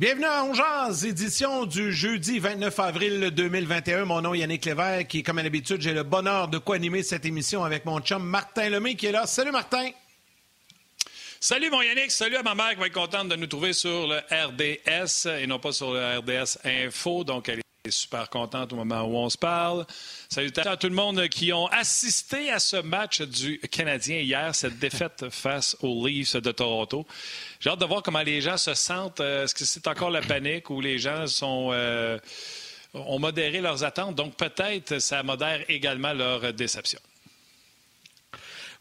Bienvenue à Ongeaz, édition du jeudi 29 avril 2021. Mon nom est Yannick Lévesque qui, comme à l'habitude, j'ai le bonheur de co-animer cette émission avec mon chum Martin Lemay qui est là. Salut Martin! Salut mon Yannick, salut à ma mère qui va être contente de nous trouver sur le RDS et non pas sur le RDS Info. Super contente au moment où on se parle. Salutations à tout le monde qui ont assisté à ce match du Canadien hier, cette défaite face aux Leafs de Toronto. J'ai hâte de voir comment les gens se sentent. Euh, est-ce que c'est encore la panique ou les gens sont, euh, ont modéré leurs attentes? Donc peut-être ça modère également leur déception.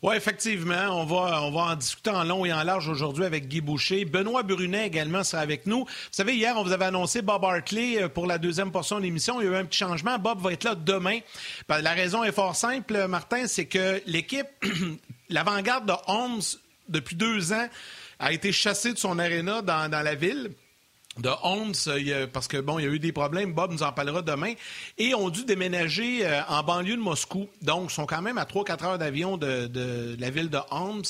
Oui, effectivement. On va, en discuter en long et en large aujourd'hui avec Guy Boucher. Benoît Brunet également sera avec nous. Vous savez, hier, on vous avait annoncé Bob Hartley euh, pour la deuxième portion de l'émission. Il y a eu un petit changement. Bob va être là demain. Ben, la raison est fort simple, Martin, c'est que l'équipe, l'avant-garde de Holmes, depuis deux ans, a été chassée de son aréna dans la ville de euh, parce que bon, il y a eu des problèmes. Bob nous en parlera demain. Et ont dû déménager euh, en banlieue de Moscou. Donc, sont quand même à 3-4 heures d'avion de, la ville de Holmes.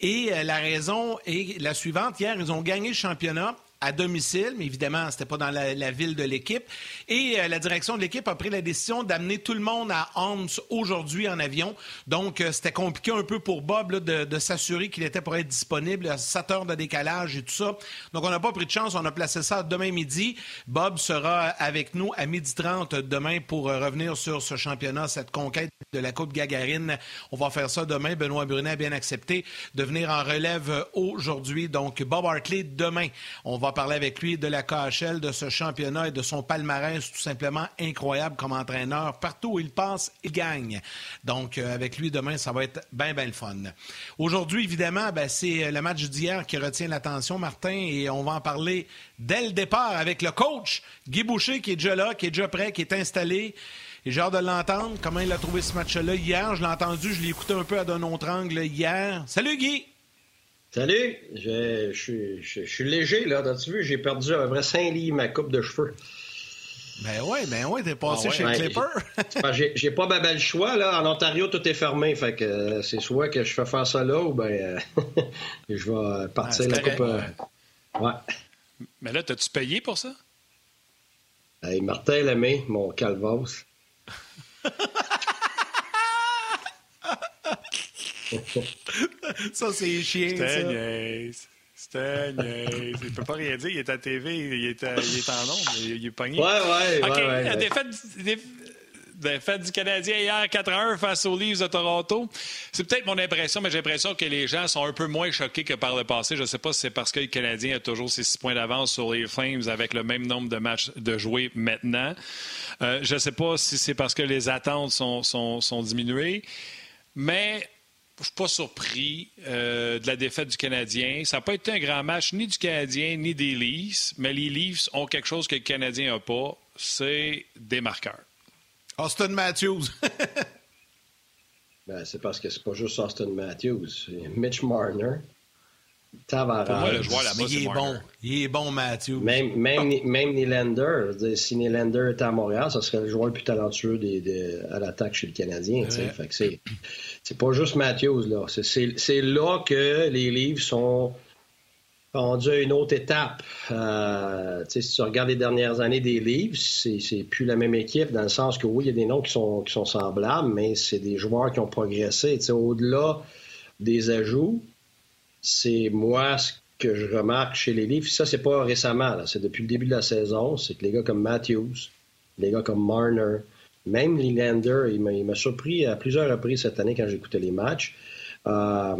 Et euh, la raison est la suivante. Hier, ils ont gagné le championnat à domicile, mais évidemment, c'était pas dans la, ville de l'équipe. Et euh, la direction de l'équipe a pris la décision d'amener tout le monde à Holmes aujourd'hui en avion. Donc, euh, c'était compliqué un peu pour Bob de, s'assurer qu'il était pour être disponible à 7 heures de décalage et tout ça. Donc, on n'a pas pris de chance. On a placé ça demain midi. Bob sera avec nous à midi 30 demain pour euh, revenir sur ce championnat, cette conquête de la Coupe Gagarine. On va faire ça demain. Benoît Brunet a bien accepté de venir en relève aujourd'hui. Donc, Bob Hartley demain. On va parler avec lui de la KHL, de ce championnat et de son palmarès tout simplement incroyable comme entraîneur. Partout où il passe, il gagne. Donc, euh, avec lui demain, ça va être bien, bien le fun. Aujourd'hui, évidemment, ben, c'est le match d'hier qui retient l'attention, Martin, et on va en parler dès le départ avec le coach Guy Boucher qui est déjà là, qui est déjà prêt, qui est installé. Et j'ai hâte de l'entendre. Comment il a trouvé ce match-là hier? Je l'ai entendu, je l'ai écouté un peu à d'un autre angle hier. Salut Guy! Salut, je, suis léger, là. As-tu vu, j'ai perdu un vrai 5 livres ma coupe de cheveux. Ben oui, ben oui, t'es passé ah chez ben, Clipper. j'ai pas mal le choix, là. En Ontario, tout est fermé. Fait que euh, c'est soit que je fais faire ça là ou ben euh, je vais partir la coupe. Euh, ouais. Mais là, t'as-tu payé pour ça? Hey, Martin Lemay, mon calvos. ça, c'est chiant. C'était niaise. C'était. Il peut pas rien dire. Il est à TV. Il est, il est en nombre. Il, est pogné. Ouais, ouais. OK. Ouais, ouais, la défaite, défaite du Canadien hier 4-1 face aux Leafs de Toronto. C'est peut-être mon impression, mais j'ai l'impression que les gens sont un peu moins choqués que par le passé. Je ne sais pas si c'est parce que le Canadien a toujours ses six points d'avance sur les Flames avec le même nombre de matchs de jouer maintenant. Euh, je ne sais pas si c'est parce que les attentes sont, sont, sont diminuées. Mais je suis pas surpris euh, de la défaite du Canadien. Ça n'a pas été un grand match ni du Canadien ni des Leafs, mais les Leafs ont quelque chose que le Canadien n'a pas, c'est des marqueurs. Austin Matthews. ben, c'est parce que c'est pas juste Austin Matthews. Mitch Marner. Tavares. Pour moi, le joueur là-bas, il est bon. Il est bon, Matthews. Même, même, même Nylander. Si Nylander était à Montréal, ça serait le joueur le plus talentueux des, à l'attaque chez le Canadien. Que c'est c'est pas juste Matthews, là. C'est là que les livres sont rendus à une autre étape. Euh, si tu regardes les dernières années des livres, c'est plus la même équipe dans le sens que oui, il y a des noms qui sont, qui sont semblables, mais c'est des joueurs qui ont progressé. Au-delà des ajouts, c'est moi ce que je remarque chez les livres. Ça, c'est pas récemment, c'est depuis le début de la saison. C'est que les gars comme Matthews, les gars comme Marner, même Nylander, il m'a surpris à plusieurs reprises cette année quand j'écoutais les matchs. Euh,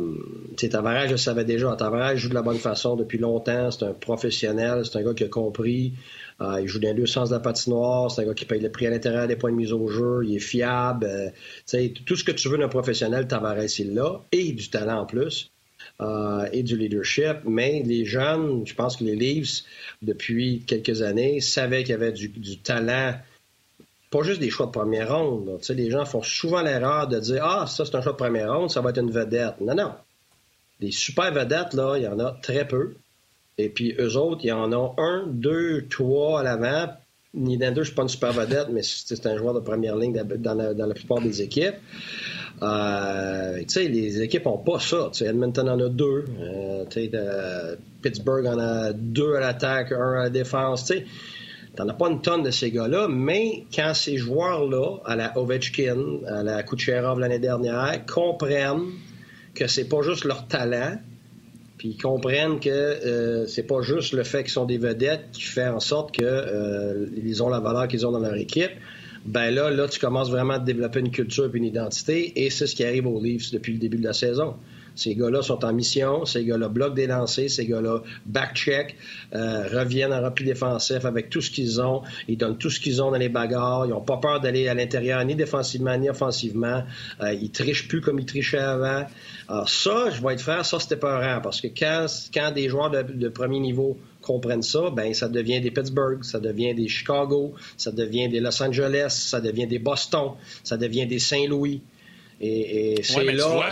Tavares, je le savais déjà. Tavares joue de la bonne façon depuis longtemps. C'est un professionnel. C'est un gars qui a compris. Euh, il joue dans deux sens de la patinoire. C'est un gars qui paye le prix à l'intérieur des points de mise au jeu. Il est fiable. Euh, tout ce que tu veux d'un professionnel, Tavares, il l'a. Et du talent en plus. Euh, et du leadership. Mais les jeunes, je pense que les Leafs, depuis quelques années, savaient qu'il y avait du, talent pas juste des choix de première ronde. Les gens font souvent l'erreur de dire Ah, ça, c'est un choix de première ronde, ça va être une vedette. Non, non. Des super vedettes, là, il y en a très peu. Et puis, eux autres, il y en a un, deux, trois à l'avant. Nylander, je ne suis pas une super vedette, mais c'est un joueur de première ligne dans la, plupart des équipes. Euh, les équipes n'ont pas ça. Edmonton en a deux. Euh, Pittsburgh en a deux à l'attaque, un à la défense. Tu n'en as pas une tonne de ces gars-là, mais quand ces joueurs-là, à la Ovechkin, à la Kucherov l'année dernière, comprennent que c'est pas juste leur talent, puis ils comprennent que euh, c'est pas juste le fait qu'ils sont des vedettes qui fait en sorte qu'ils euh, ont la valeur qu'ils ont dans leur équipe. Ben là, là, tu commences vraiment à développer une culture et une identité, et c'est ce qui arrive aux Leafs depuis le début de la saison. Ces gars-là sont en mission, ces gars-là bloquent des lancers, ces gars-là back-check, euh, reviennent en repli défensif avec tout ce qu'ils ont. Ils donnent tout ce qu'ils ont dans les bagarres. Ils n'ont pas peur d'aller à l'intérieur, ni défensivement, ni offensivement. Euh, ils trichent plus comme ils trichaient avant. Alors ça, je vais être franc, ça c'était peurant parce que quand, quand des joueurs de, premier niveau comprennent ça, ben ça devient des Pittsburgh, ça devient des Chicago, ça devient des Los Angeles, ça devient des Boston, ça devient des Saint-Louis. Et, et c'est là.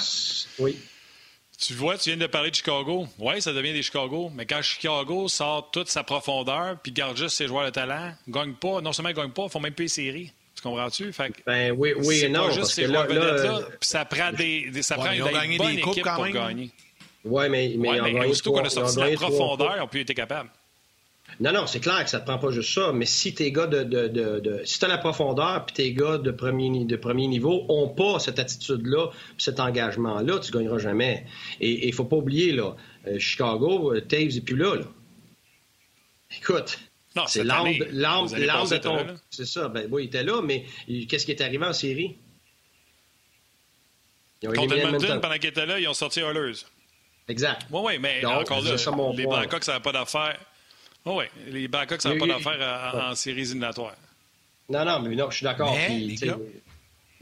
Oui. Tu vois, tu viens de parler de Chicago. Oui, ça devient des Chicago. Mais quand Chicago sort toute sa profondeur puis garde juste ses joueurs de talent, gagne pas, non seulement ils gagnent pas, ils font même plus les séries. Tu comprends-tu? Fait ben oui, oui et non. Pas juste ces joueurs là, là, là puis ça prend des, ça prend une bonne équipe pour gagner. Oui, mais, mais, ouais, mais aussitôt qu'on a sorti la profondeur, ils ont pu être capables. Non, non, c'est clair que ça te prend pas juste ça, mais si tes gars de, de, de, de si t'as la profondeur puis tes gars de premier, de premier niveau ont pas cette attitude-là, cet engagement-là, tu gagneras jamais. Et il faut pas oublier, là, euh, Chicago, euh, Taves est plus là, là. Écoute, c'est l'âme de ton... C'est ça, ben oui, il était là, mais qu'est-ce qui est arrivé en série? Contre Edmonton, pendant qu'il était là, ils ont sorti Oilers. Exact. Oui, oui, mais encore là, les Blackhawks, ça n'a pas d'affaire Oh oui, les Blackhawks n'ont pas d'affaire en, séries éliminatoires. Non, non, mais non, je suis d'accord.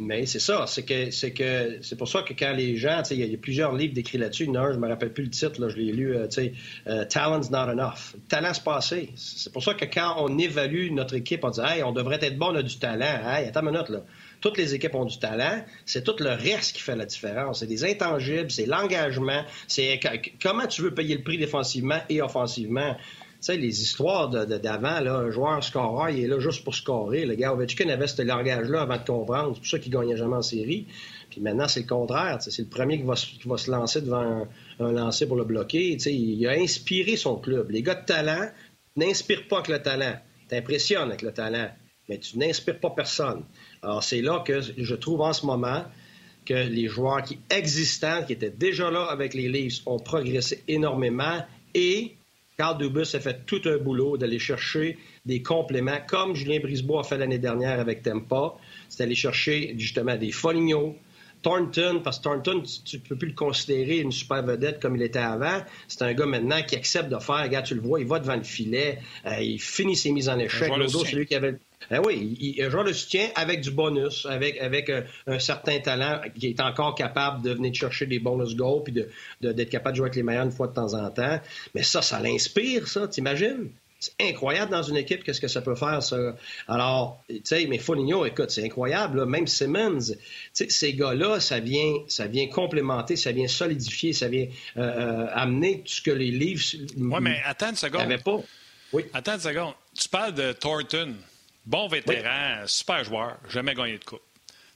Mais, c'est ça, c'est que c'est que c'est pour ça que quand les gens, il y, a plusieurs livres décrits là-dessus. Non, je me rappelle plus le titre, là, je l'ai lu. Euh, sais, euh, Talent's not enough. talent c'est passé. C'est pour ça que quand on évalue notre équipe, on dit, hey, on devrait être bon, on a du talent. Hey, attends une minute là. Toutes les équipes ont du talent. C'est tout le reste qui fait la différence. C'est des intangibles, c'est l'engagement, c'est comment tu veux payer le prix défensivement et offensivement? Sais, les histoires d'avant, là, un joueur scoreur, il est là juste pour scorer. Le gars Ovechkin avait ce langage-là avant de comprendre. C'est pour ça qu'il gagnait jamais en série. Puis maintenant, c'est le contraire. C'est le premier qui va, qui se lancer devant un, lancer pour le bloquer. il a inspiré son club. Les gars de talent n'inspirent pas que le talent. T'impressionnes avec le talent, mais tu n'inspires pas personne. Alors, c'est là que je trouve en ce moment que les joueurs qui existants, qui étaient déjà là avec les Leafs, ont progressé énormément et Carl Dubus a fait tout un boulot d'aller chercher des compléments, comme Julien Brisebois a fait l'année dernière avec Tempa. C'est aller chercher justement des Foligno, Thornton, parce que Thornton, tu ne peux plus le considérer une super vedette comme il était avant. C'est un gars maintenant qui accepte de faire, regarde, tu le vois, il va devant le filet, euh, il finit ses mises en échec. c'est lui qui avait ben oui, il, il, le soutien avec du bonus, avec, avec un, certain talent qui est encore capable de venir chercher des bonus goals puis d'être de, capable de jouer avec les meilleurs une fois de temps en temps. Mais ça, ça l'inspire, ça, t'imagines? C'est incroyable dans une équipe, qu'est-ce que ça peut faire, ça. Alors, tu sais, mais Foligno, écoute, c'est incroyable, même Simmons, tu sais, ces gars-là, ça vient, ça vient complémenter, ça vient solidifier, ça vient euh, euh, amener tout ce que les livres. Oui, mais attends une seconde. pas. Oui. Attends une seconde. Tu parles de Thornton. Bon vétéran, super joueur, jamais gagné de coupe.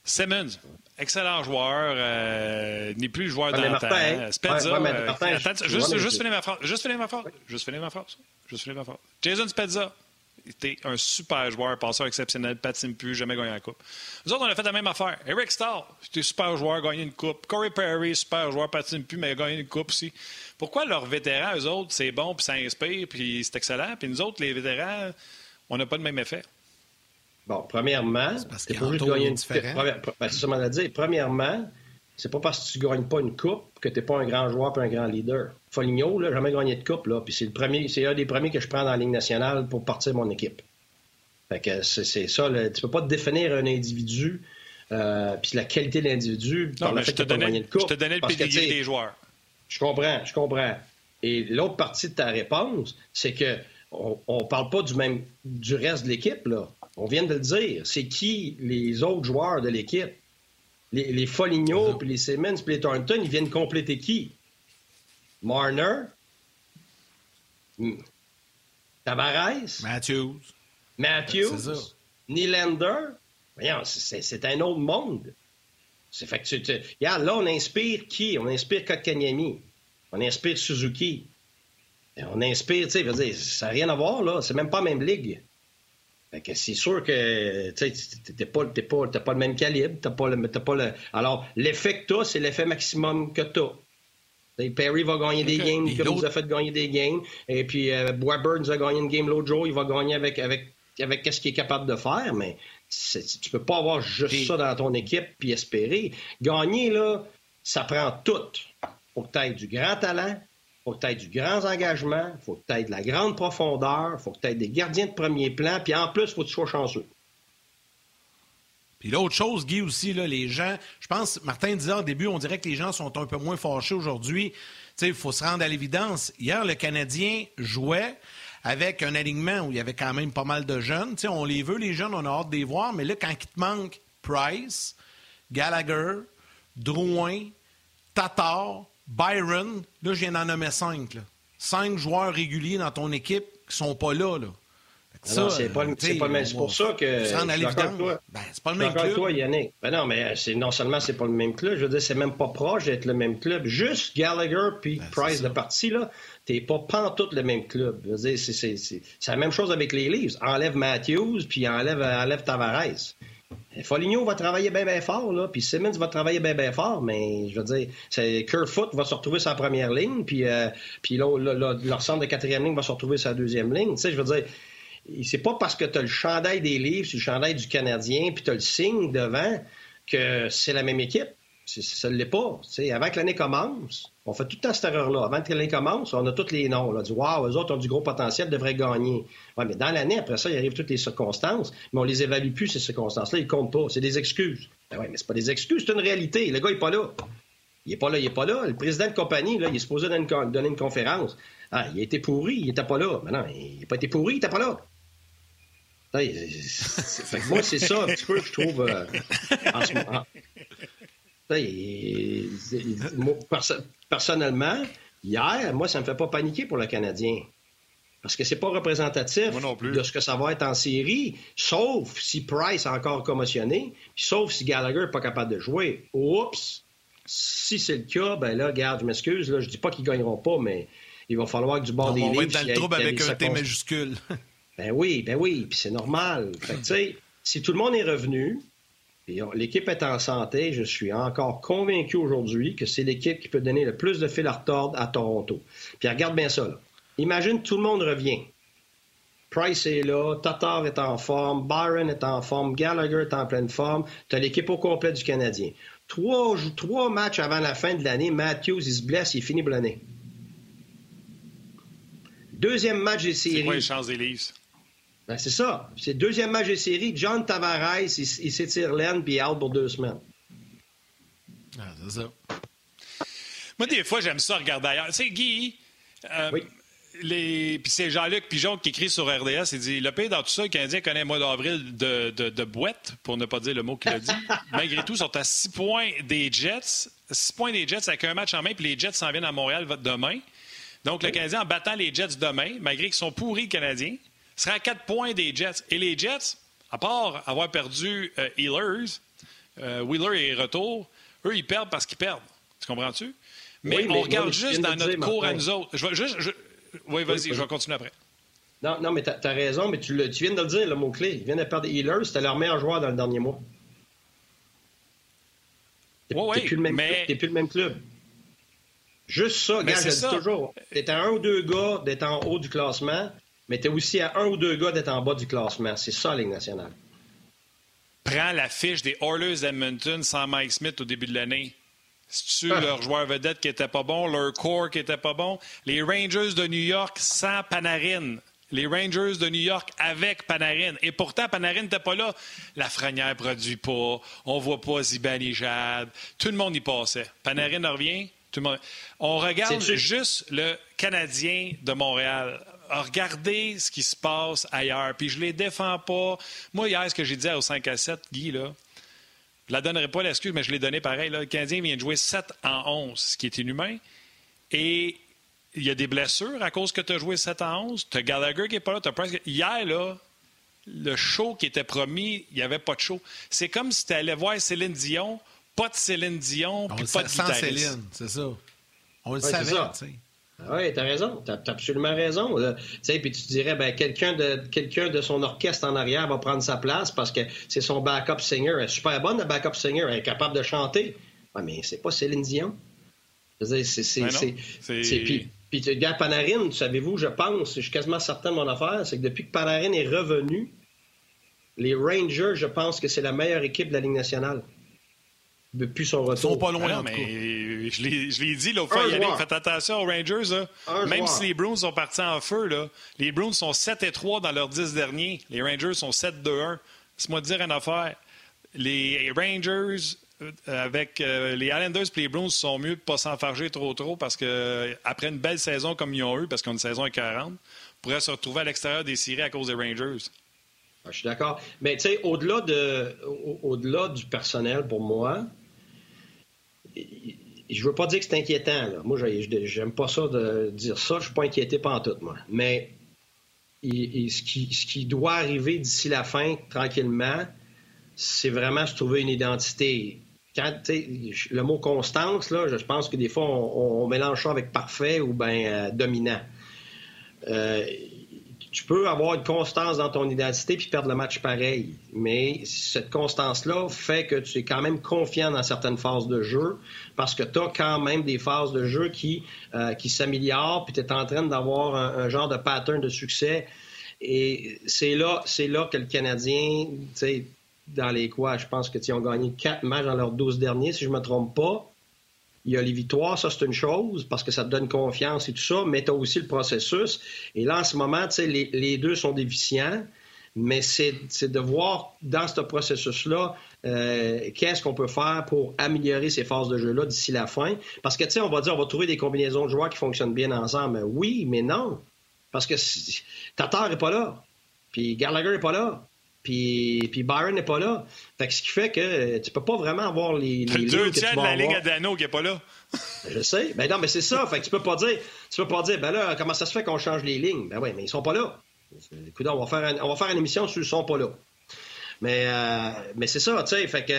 Simmons, excellent joueur, euh, n'est plus joueur d'antan. Spezza, juste, juste finir ma phrase. Juste finir ma phrase. Juste finir ma phrase. Juste finir ma phrase. Jason Spezza, était un super joueur, passeur exceptionnel, patine plus, jamais gagné la coupe. Nous autres, on a fait la même affaire. Eric Stahl, c'était super joueur, gagné une coupe. Corey Perry, super joueur, patine plus, mais a gagné une coupe aussi. Pourquoi leurs vétérans, eux autres, c'est bon, puis ça inspire, puis c'est excellent, puis nous autres, les vétérans, on n'a pas le même effet? Bon, premièrement, c'est pour juste gagner une première, ben. Premièrement, c'est pas parce que tu gagnes pas une coupe que tu n'es pas un grand joueur et un grand leader. Foligno, là, jamais gagné de coupe, là, puis c'est le premier, c'est un des premiers que je prends dans la Ligue nationale pour partir de mon équipe. Fait que c'est, ça, là, tu peux pas te définir un individu euh, puis la qualité de l'individu par le fait que tu gagné de coupe. Je te donnais le pédigré des joueurs. Je comprends, je comprends. Et l'autre partie de ta réponse, c'est que on, on parle pas du même du reste de l'équipe, là. On vient de le dire. C'est qui les autres joueurs de l'équipe? Les, les Foligno, puis les Simmons, puis les Thornton, ils viennent compléter qui? Marner? Hmm. Tavares? Matthews. Matthews? Nylander? Voyons, c'est un autre monde. C'est fait que tu, regarde, là, on inspire qui? On inspire Kotkaniemi. On inspire Suzuki. On inspire, tu sais, ça n'a rien à voir, là. C'est même pas la même ligue. Fait que c'est sûr que tu n'as pas, pas, pas, le même calibre. T'as pas le, pas le... Alors, l'effet que tu c'est l'effet maximum que tu as. Perry va gagner des games, comme nous a fait gagner des games. Et puis, euh, nous a gagné une game l'autre jour. Il va gagner avec, avec, avec ce qu'il est capable de faire. Mais tu peux pas avoir juste ça dans ton équipe puis espérer. Gagner, là, ça prend tout. Faut que tu aies du grand talent, faut que du grand engagement, faut que tu de la grande profondeur, faut que tu des gardiens de premier plan, puis en plus, faut que tu sois chanceux. Puis l'autre chose, Guy, aussi, là, les gens, je pense, Martin disait au début, on dirait que les gens sont un peu moins fâchés aujourd'hui. Il faut se rendre à l'évidence. Hier, le Canadien jouait avec un alignement où il y avait quand même pas mal de jeunes. on les veut, les jeunes, on a hâte de les voir, mais là, quand il te manque Price, Gallagher, Drouin, Tatar, Byron, là, je viens d'en nommer cinq. Cinq joueurs réguliers dans ton équipe qui sont pas là. là. Ça, c'est pas, pas, même. C'est pour ça que. Ben, c'est pas le même club. toi, Yannick. Ben non, mais c'est, non seulement c'est pas le même club, je veux dire, c'est même pas proche d'être le même club. Juste Gallagher puis ben, Price de partie, là, t'es pas pantoute le même club. Je veux dire, c'est, c'est, c'est, la même chose avec les Leafs. Enlève Matthews puis enlève, enlève Tavares. Foligno va travailler bien, fort, là, puis Simmons va travailler bien, fort, mais je veux dire, c'est Kerfoot va se retrouver sa première ligne, puis, euh, puis leur centre de quatrième ligne va se retrouver sa deuxième ligne. Tu sais, je veux dire, c'est pas parce que tu as le chandail des livres, le chandail du Canadien, puis tu as le signe devant que c'est la même équipe. Ça ne l'est pas. avant que l'année commence, on fait tout le temps cette erreur-là. Avant que l'année commence, on a tous les noms. On dit Waouh, eux autres ont du gros potentiel, devraient gagner. Ouais, mais dans l'année, après ça, il arrive toutes les circonstances, mais on les évalue plus, ces circonstances-là. Ils comptent pas. C'est des excuses. Ben ouais, mais c'est pas des excuses, c'est une réalité. Le gars n'est pas là. Il n'est pas là, il n'est pas là. Le président de compagnie, là, il est supposé donner une, donner une conférence. Ah, il a été pourri, il n'était pas là. Mais non, il n'a pas été pourri, il n'était pas là moi, c'est ça un petit peu, je trouve, euh, en ce personnellement, hier, moi, ça ne me fait pas paniquer pour le Canadien. Parce que c'est pas représentatif de ce que ça va être en série, sauf si Price est encore commotionné, sauf si Gallagher n'est pas capable de jouer. Oups! Si c'est le cas, ben là, regarde, je m'excuse, là, je dis pas qu'ils gagneront pas, mais il va falloir que du bord des On va être dans le trouble avec un T majuscule. Ben oui, ben oui, puis c'est normal. Fait tu sais, si tout le monde est revenu, l'équipe est en santé, je suis encore convaincu aujourd'hui que c'est l'équipe qui peut donner le plus de fil à retordre à Toronto. Puis regarde bien ça, là. Imagine tout le monde revient. Price est là, Tatar est en forme, Byron est en forme, Gallagher est en pleine forme. Tu as l'équipe au complet du Canadien. Trois, trois matchs avant la fin de l'année, Matthews, il se blesse, il finit pour l'année. Deuxième match des séries. C'est quoi les chances des ben, c'est ça. C'est le deuxième match de série. John Tavares, il, s'étire l'aine puis il est out pour deux semaines. Ah, c'est ça. Moi, des fois, j'aime ça regarder ailleurs. Tu sais, Guy, euh, oui. les... puis c'est Jean-Luc Pigeon qui écrit sur RDS, il dit Le pays dans tout ça, le Canadien connaît un mois d'avril de, de, de, boîte, pour ne pas dire le mot qu'il a dit. Malgré tout, ils sont à six points des Jets. Six points des Jets avec un match en main, puis les Jets s'en viennent à Montréal demain. Donc, le Canadien, en battant les Jets demain, malgré qu'ils sont pourris, Canadiens, sera à 4 points des Jets. Et les Jets, à part avoir perdu euh, Healers, euh, Wheeler est retour, eux, ils perdent parce qu'ils perdent. Tu comprends-tu? Mais, on regarde juste dans notre cours à nous autres. Oui, vas-y, je vais continuer après. Non, non, mais tu as, raison, mais tu, tu, viens de le dire, le mot-clé. Ils viennent de perdre Healers, c'était leur meilleur joueur dans le dernier mois. Tu n'es plus, mais... plus, le même club. Juste ça, gars, je le dis toujours. T'es à un ou deux gars d'être en haut du classement, mais tu es aussi à un ou deux gars d'être en bas du classement. C'est ça, la Ligue nationale. Prends la fiche des Oilers d'Edmonton sans Mike Smith au début de l'année. C'est-tu ah. leur joueur vedette qui était pas bon, leur corps qui était pas bon? Les Rangers de New York sans Panarin. Les Rangers de New York avec Panarin. Et pourtant, Panarin n'était pas là. La Frenière produit pas. On voit pas Zibanejad. Tout le monde y passait. Panarin revient. Tout le monde... On regarde juste le Canadien de Montréal regardez ce qui se passe ailleurs. Puis je les défends pas. Moi, hier, ce que j'ai dit au 5 à 7, Guy, là, je la donnerai pas l'excuse, mais je l'ai donné pareil. Là. Le Canadien vient de jouer 7 en 11, ce qui est inhumain. Et il y a des blessures à cause que tu as joué 7 en 11. Tu as Gallagher qui n'est pas là. As presque... Hier, là, le show qui était promis, il n'y avait pas de show. C'est comme si tu allais voir Céline Dion pas de Céline Dion, puis pas de Sans Céline, c'est ça. On le savait, tu sais. Oui, tu as raison. Tu as, absolument raison. Puis tu dirais, ben, quelqu'un de, quelqu'un de son orchestre en arrière va prendre sa place parce que c'est son backup singer. Elle est super bonne, la backup singer. Elle est capable de chanter. Ouais, mais c'est pas Céline Dion. C'est. Puis, puis, gars, Panarin, savez-vous, je pense, je suis quasiment certain de mon affaire, c'est que depuis que Panarin est revenu, les Rangers, je pense que c'est la meilleure équipe de la Ligue nationale depuis son retour. Ils sont pas loin, ah mais je l'ai dit l'autre fois, faites attention aux Rangers. Même si les Bruins sont partis en feu, là, les Bruins sont 7 et 3 dans leurs 10 derniers. Les Rangers sont 7-2-1. Laisse-moi te dire une affaire. Les Rangers, euh, avec euh, les Islanders et les Bruins, sont mieux de ne pas s'enfarger trop trop parce que après une belle saison comme ils ont eu, parce qu'on a une saison à 40, pourraient se retrouver à l'extérieur des séries à cause des Rangers. Ah, je suis d'accord. Mais tu sais, au-delà de, au-delà du personnel, pour moi, je veux pas dire que c'est inquiétant. Moi, j'aime pas ça de dire ça. Je suis pas inquiété par tout, moi. Mais ce, qui, doit arriver d'ici la fin, tranquillement, c'est vraiment se trouver une identité. Quand, le mot constance, là, je pense que des fois, on, mélange ça avec parfait ou bien euh, dominant. Euh, tu peux avoir une constance dans ton identité puis perdre le match pareil. Mais cette constance-là fait que tu es quand même confiant dans certaines phases de jeu parce que tu as quand même des phases de jeu qui, euh, qui s'améliorent puis tu es en train d'avoir un, genre de pattern de succès. Et c'est là, c'est là que le Canadien, tu sais, dans les quoi, je pense que ont gagné quatre matchs dans leurs 12 derniers, si je me trompe pas. Il y a les victoires, ça c'est une chose, parce que ça te donne confiance et tout ça, mais tu as aussi le processus. Et là, en ce moment, les, les deux sont déficients, mais c'est de voir dans ce processus-là euh, qu'est-ce qu'on peut faire pour améliorer ces phases de jeu-là d'ici la fin. Parce que, tu sais, on va dire, on va trouver des combinaisons de joueurs qui fonctionnent bien ensemble. Oui, mais non. Parce que Tatar n'est pas là. Puis Gallagher n'est pas là. Puis, puis Byron n'est pas là. Fait que ce qui fait que euh, tu peux pas vraiment avoir les. les deux tiers de la ligue à Dano qui n'est pas là. je sais. Ben non, mais c'est ça. Fait que tu peux pas dire. Tu peux pas dire, ben là, comment ça se fait qu'on change les lignes? Ben oui, mais ils sont pas là. Écoute, on va faire, on va faire une émission sur ils sont pas là. Mais, euh, mais c'est ça, tu sais. Fait que.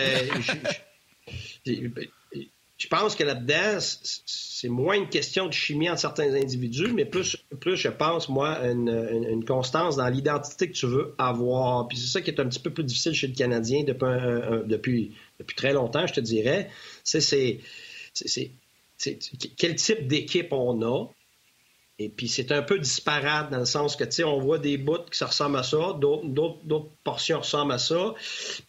Je pense que là-dedans, c'est moins une question de chimie entre certains individus, mais plus, plus je pense, moi, une, constance dans l'identité que tu veux avoir. Puis c'est ça qui est un petit peu plus difficile chez le Canadien depuis, depuis, depuis très longtemps, je te dirais. C'est quel type d'équipe on a? Et puis c'est un peu disparate dans le sens que, tu sais, on voit des bouts qui ressemblent à ça, d'autres portions ressemblent à ça.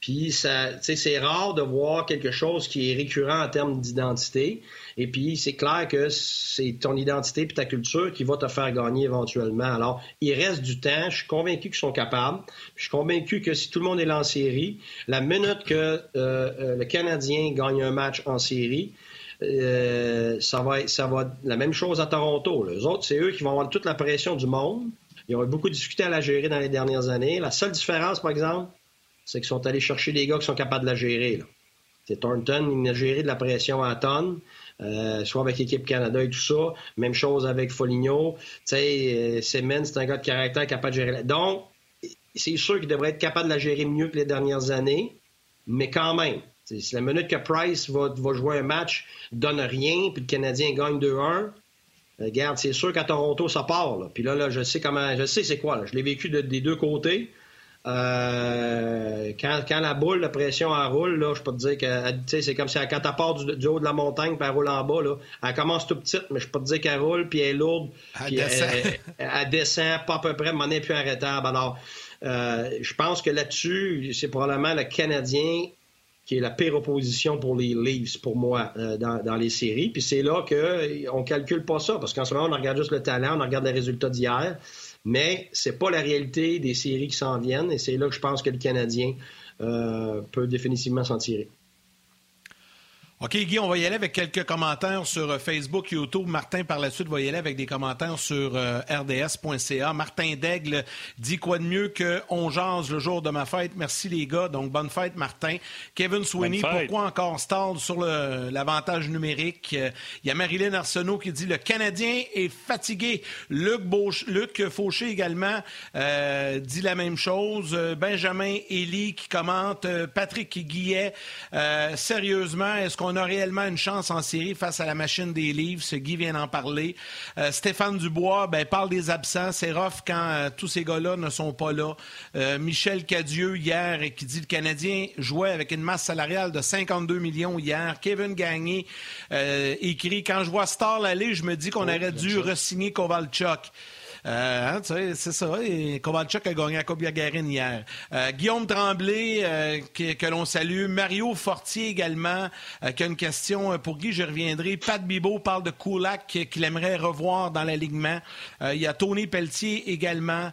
Puis ça, tu sais, c'est rare de voir quelque chose qui est récurrent en termes d'identité. Et puis c'est clair que c'est ton identité et ta culture qui va te faire gagner éventuellement. Alors, il reste du temps. Je suis convaincu qu'ils sont capables. Je suis convaincu que si tout le monde est là en série, la minute que euh, euh, le Canadien gagne un match en série, euh, ça, va, ça la même chose à Toronto. Les autres, c'est eux qui vont avoir toute la pression du monde. Ils ont beaucoup discuté à la gérer dans les dernières années. La seule différence, par exemple, c'est qu'ils sont allés chercher des gars qui sont capables de la gérer. C'est Thornton, il a géré de la pression à tonne. Euh, soit avec l'équipe Canada et tout ça. Même chose avec Foligno. Tu sais, euh, Simmons, c'est un gars de caractère capable de gérer. Donc, c'est sûr qu'il devrait être capable de la gérer mieux que les dernières années, mais quand même, si la minute que Price va, jouer un match, donne rien, puis le Canadien gagne 2-1, regarde, c'est sûr qu'à Toronto, ça part. Puis là, là, je sais comment, je sais c'est quoi. Je l'ai vécu des deux côtés. Euh, quand, la boule, la pression, elle roule, là, je peux te dire que c'est comme si quand elle part du, haut de la montagne, puis elle roule en bas. Là, elle commence tout petite, mais je peux te dire qu'elle roule, puis elle est lourde. Elle puis descend. Elle, descend pas à peu près, mais n'est plus arrêtable. Alors, euh, je pense que là-dessus, c'est probablement le Canadien qui est la pire opposition pour les Leafs, pour moi, euh, dans, les séries. Puis c'est là qu'on ne calcule pas ça, parce qu'en ce moment, on regarde juste le talent, on regarde les résultats d'hier, mais c'est pas la réalité des séries qui s'en viennent, et c'est là que je pense que le Canadien euh, peut définitivement s'en tirer. OK, Guy, on va y aller avec quelques commentaires sur euh, Facebook, YouTube. Martin, par la suite, va y aller avec des commentaires sur euh, rds.ca. Martin Daigle dit quoi de mieux que on jase le jour de ma fête? Merci, les gars. Donc, bonne fête, Martin. Kevin Sweeney, pourquoi encore stall sur l'avantage numérique? Euh, il y a Marilyn Arsenault qui dit le Canadien est fatigué. Luc, Luc Fauché également dit la même chose. Benjamin Elie qui commente. Patrick Guillet, sérieusement, est-ce qu'on on a réellement une chance en série face à la machine des livres. Ce Guy vient d'en parler. Euh, Stéphane Dubois ben, parle des absents. C'est rough quand euh, tous ces gars-là ne sont pas là. Euh, Michel Cadieux, hier, qui dit le Canadien jouait avec une masse salariale de 52 millions hier. Kevin Gagné écrit Quand je vois Star aller, je me dis qu'on oh, aurait dû re-signer Kovalchuk. Euh, hein, c'est ça. Et Kovalchuk a gagné la Coupe hier. Euh, Guillaume Tremblay, euh, que, l'on salue. Mario Fortier également, qui a une question pour Guy, je reviendrai. Pat Bibot parle de Kulak qu'il aimerait revoir dans l'alignement. Il y a Tony Pelletier également,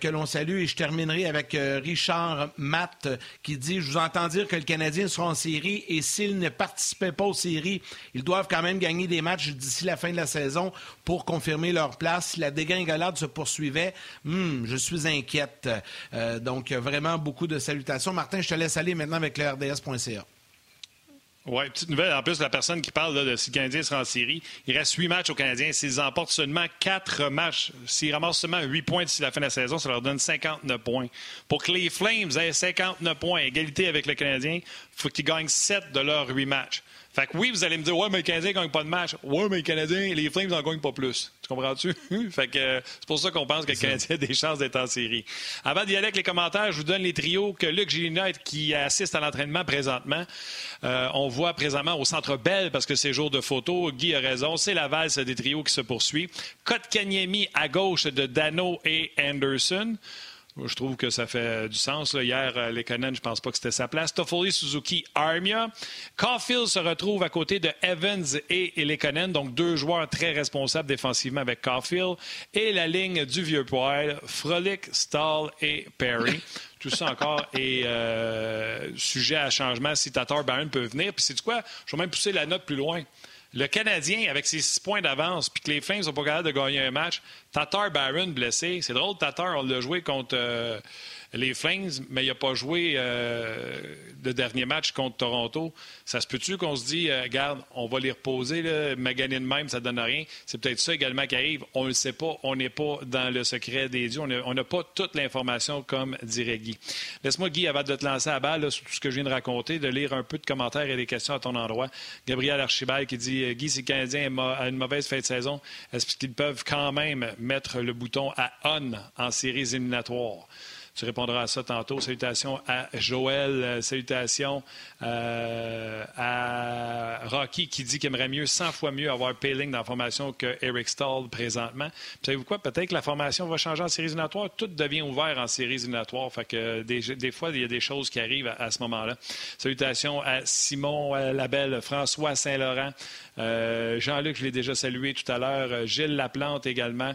que l'on salue. Et je terminerai avec Richard Matt, qui dit, je vous entends dire que le Canadien sera en série et s'il ne participait pas aux séries, ils doivent quand même gagner des matchs d'ici la fin de la saison pour confirmer leur place. La dégringolade se poursuivait, hmm, je suis inquiète. Euh, donc, vraiment beaucoup de salutations. Martin, je te laisse aller maintenant avec le RDS.ca. Oui, petite nouvelle. En plus, la personne qui parle de si le Canadien sera en série, il reste huit matchs aux Canadiens. S'ils emportent seulement quatre matchs, s'ils ramassent seulement huit points d'ici la fin de la saison, ça leur donne 59 points. Pour que les Flames aient 59 points, égalité avec le Canadien, il faut qu'ils gagnent sept de leurs huit matchs. Fait que oui, vous allez me dire, ouais, mais les Canadiens ne gagnent pas de match. Ouais, mais les Canadiens, les Flames n'en gagnent pas plus. Tu comprends-tu? fait que euh, c'est pour ça qu'on pense que le Canadien a des chances d'être en série. Avant d'y aller avec les commentaires, je vous donne les trios que Luc Gillinotte, qui assiste à l'entraînement présentement, euh, on voit présentement au Centre Bell, parce que c'est jour de photo. Guy a raison, c'est la valse des trios qui se poursuit. Kotkaniemi à gauche de Dano et Anderson. Je trouve que ça fait du sens. Hier, euh, les Cannon, je pense pas que c'était sa place. Toffoli, Suzuki, Armia. Caulfield se retrouve à côté de Evans et Lekonen, donc deux joueurs très responsables défensivement avec Caulfield. Et la ligne du vieux poil, Frolic, Stahl et Perry. Tout ça encore est euh, sujet à changement si Tatar Barron peut venir. Puis c'est quoi? Je vais même pousser la note plus loin. Le Canadien, avec ses six points d'avance, puis que les Flames sont pas capables de gagner un match, Tatar Barron blessé. C'est drôle, Tatar, on l'a joué contre. Euh, les Flames, mais il n'a pas joué euh, le dernier match contre Toronto. Ça se peut-tu qu'on se dit, regarde, on va les reposer, là, maganer de même, ça ne donne rien. C'est peut-être ça également qui arrive. On ne le sait pas. On n'est pas dans le secret des dieux. On n'a pas toute l'information, comme dirait Guy. Laisse-moi, Guy, avant de te lancer à balle sur tout ce que je viens de raconter, de lire un peu de commentaires et des questions à ton endroit. Gabriel Archibald qui dit Guy, si le Canadien a une mauvaise fin de saison, est-ce qu'ils peuvent quand même mettre le bouton à on en séries éliminatoires? Tu répondras à ça tantôt. Salutations à Joël. Euh, salutations euh, à Rocky qui dit qu'il aimerait mieux, 100 fois mieux, avoir Payling dans la formation que Eric Stahl présentement. savez-vous quoi? Peut-être que la formation va changer en séries éliminatoires. Tout devient ouvert en séries éliminatoires. Fait que des, fois, il y a des choses qui arrivent à, ce moment-là. Salutations à Simon Labelle, François Saint-Laurent, euh, Jean-Luc, je l'ai déjà salué tout à l'heure, Gilles Laplante également.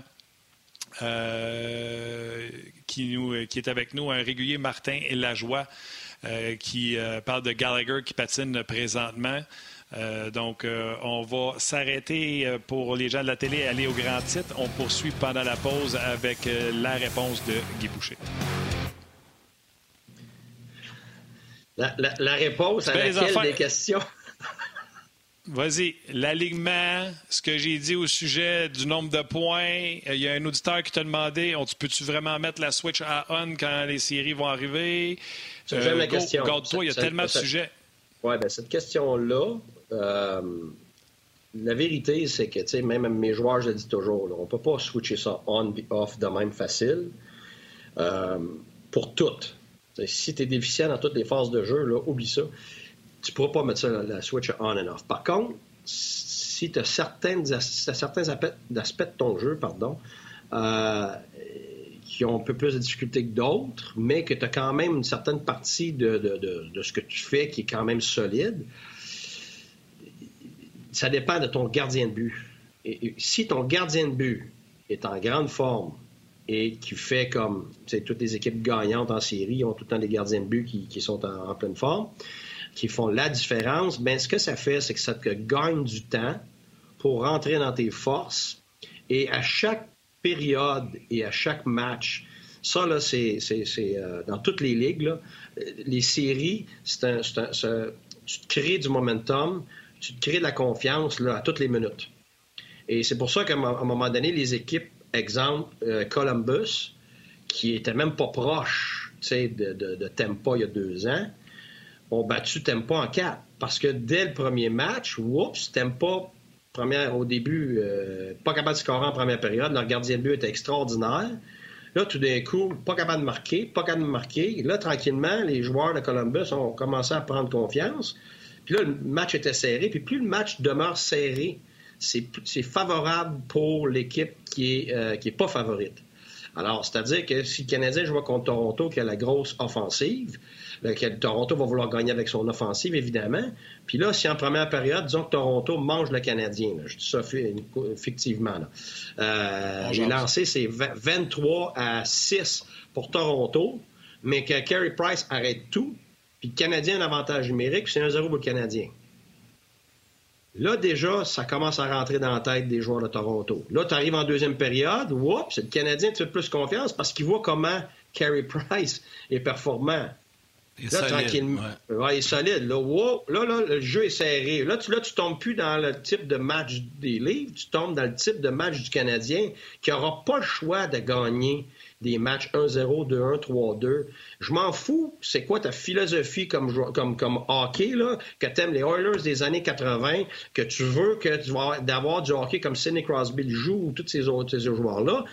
Euh, qui, nous, qui est avec nous, un régulier Martin et Lajoie, euh, qui euh, parle de Gallagher qui patine présentement. donc, on va s'arrêter pour les gens de la télé et aller au grand titre. On poursuit pendant la pause avec la réponse de Guy Boucher. La, réponse à laquelle des questions? Vas-y, l'alignement, ce que j'ai dit au sujet du nombre de points. Il y a un auditeur qui t'a demandé on, peux-tu vraiment mettre la switch à on quand les séries vont arriver? C'est euh, la question. Garde-toi, il y a tellement de sujets. Oui, bien, cette question-là, euh, la vérité, c'est que, tu sais, même mes joueurs, je le dis toujours, on ne peut pas switcher ça on et off de même facile euh, pour toutes. si tu es déficient dans toutes les phases de jeu, là, oublie ça tu ne pourras pas mettre ça la switch on and off. Par contre, si tu as, certains aspects de ton jeu, pardon, euh, qui ont un peu plus de difficultés que d'autres, mais que tu as quand même une certaine partie de, ce que tu fais qui est quand même solide, ça dépend de ton gardien de but. Si ton gardien de but est en grande forme et qui fait comme toutes les équipes gagnantes en série ont tout le temps des gardiens de but qui, sont en, pleine forme, qui font la différence, ben, ce que ça fait, c'est que ça te gagne du temps pour rentrer dans tes forces. Et à chaque période et à chaque match, ça, là, c'est euh, dans toutes les ligues, là, les séries, c'est un, tu te crées du momentum, tu te crées de la confiance là, à toutes les minutes. Et c'est pour ça qu'à un moment donné, les équipes, exemple, euh, Columbus, qui était même pas proche de, de, de Tampa il y a deux ans, ont battu Tampa en quatre. Parce que dès le premier match, oups, Tampa, première, au début, euh, pas capable de scorer en première période. Leur gardien de but était extraordinaire. Là, tout d'un coup, pas capable de marquer, pas capable de marquer. Là, tranquillement, les joueurs de Columbus ont commencé à prendre confiance. Puis là, le match était serré. Puis plus le match demeure serré, c'est favorable pour l'équipe qui est, euh, pas favorite. Alors, c'est-à-dire que si le Canadien joue contre Toronto, qui a la grosse offensive, le, Toronto va vouloir gagner avec son offensive, évidemment. Puis là, si en première période, disons que Toronto mange le Canadien, je dis ça fictivement, là. Euh, les lancers, c'est 23 à 6 pour Toronto, mais que Carey Price arrête tout, puis le Canadien a un avantage numérique, c'est 1-0 pour le Canadien. Là, déjà, ça commence à rentrer dans la tête des joueurs de Toronto. Là, tu arrives en deuxième période, oups, le Canadien te fait plus confiance parce qu'il voit comment Carey Price est performant. Il est là, solide, tranquillement. Ouais. il est solide. Là, là, là, le jeu est serré. Là, tu, là, tu tombes plus dans le type de match des livres, tu tombes dans le type de match du Canadien qui n'aura pas le choix de gagner des matchs 1-0, 2-1, 3-2. Je m'en fous, c'est quoi ta philosophie comme, comme, comme hockey, là, que tu aimes les Oilers des années 80, que tu veux que tu vas d'avoir du hockey comme Sidney Crosby joue ou tous ces autres, ces joueurs-là.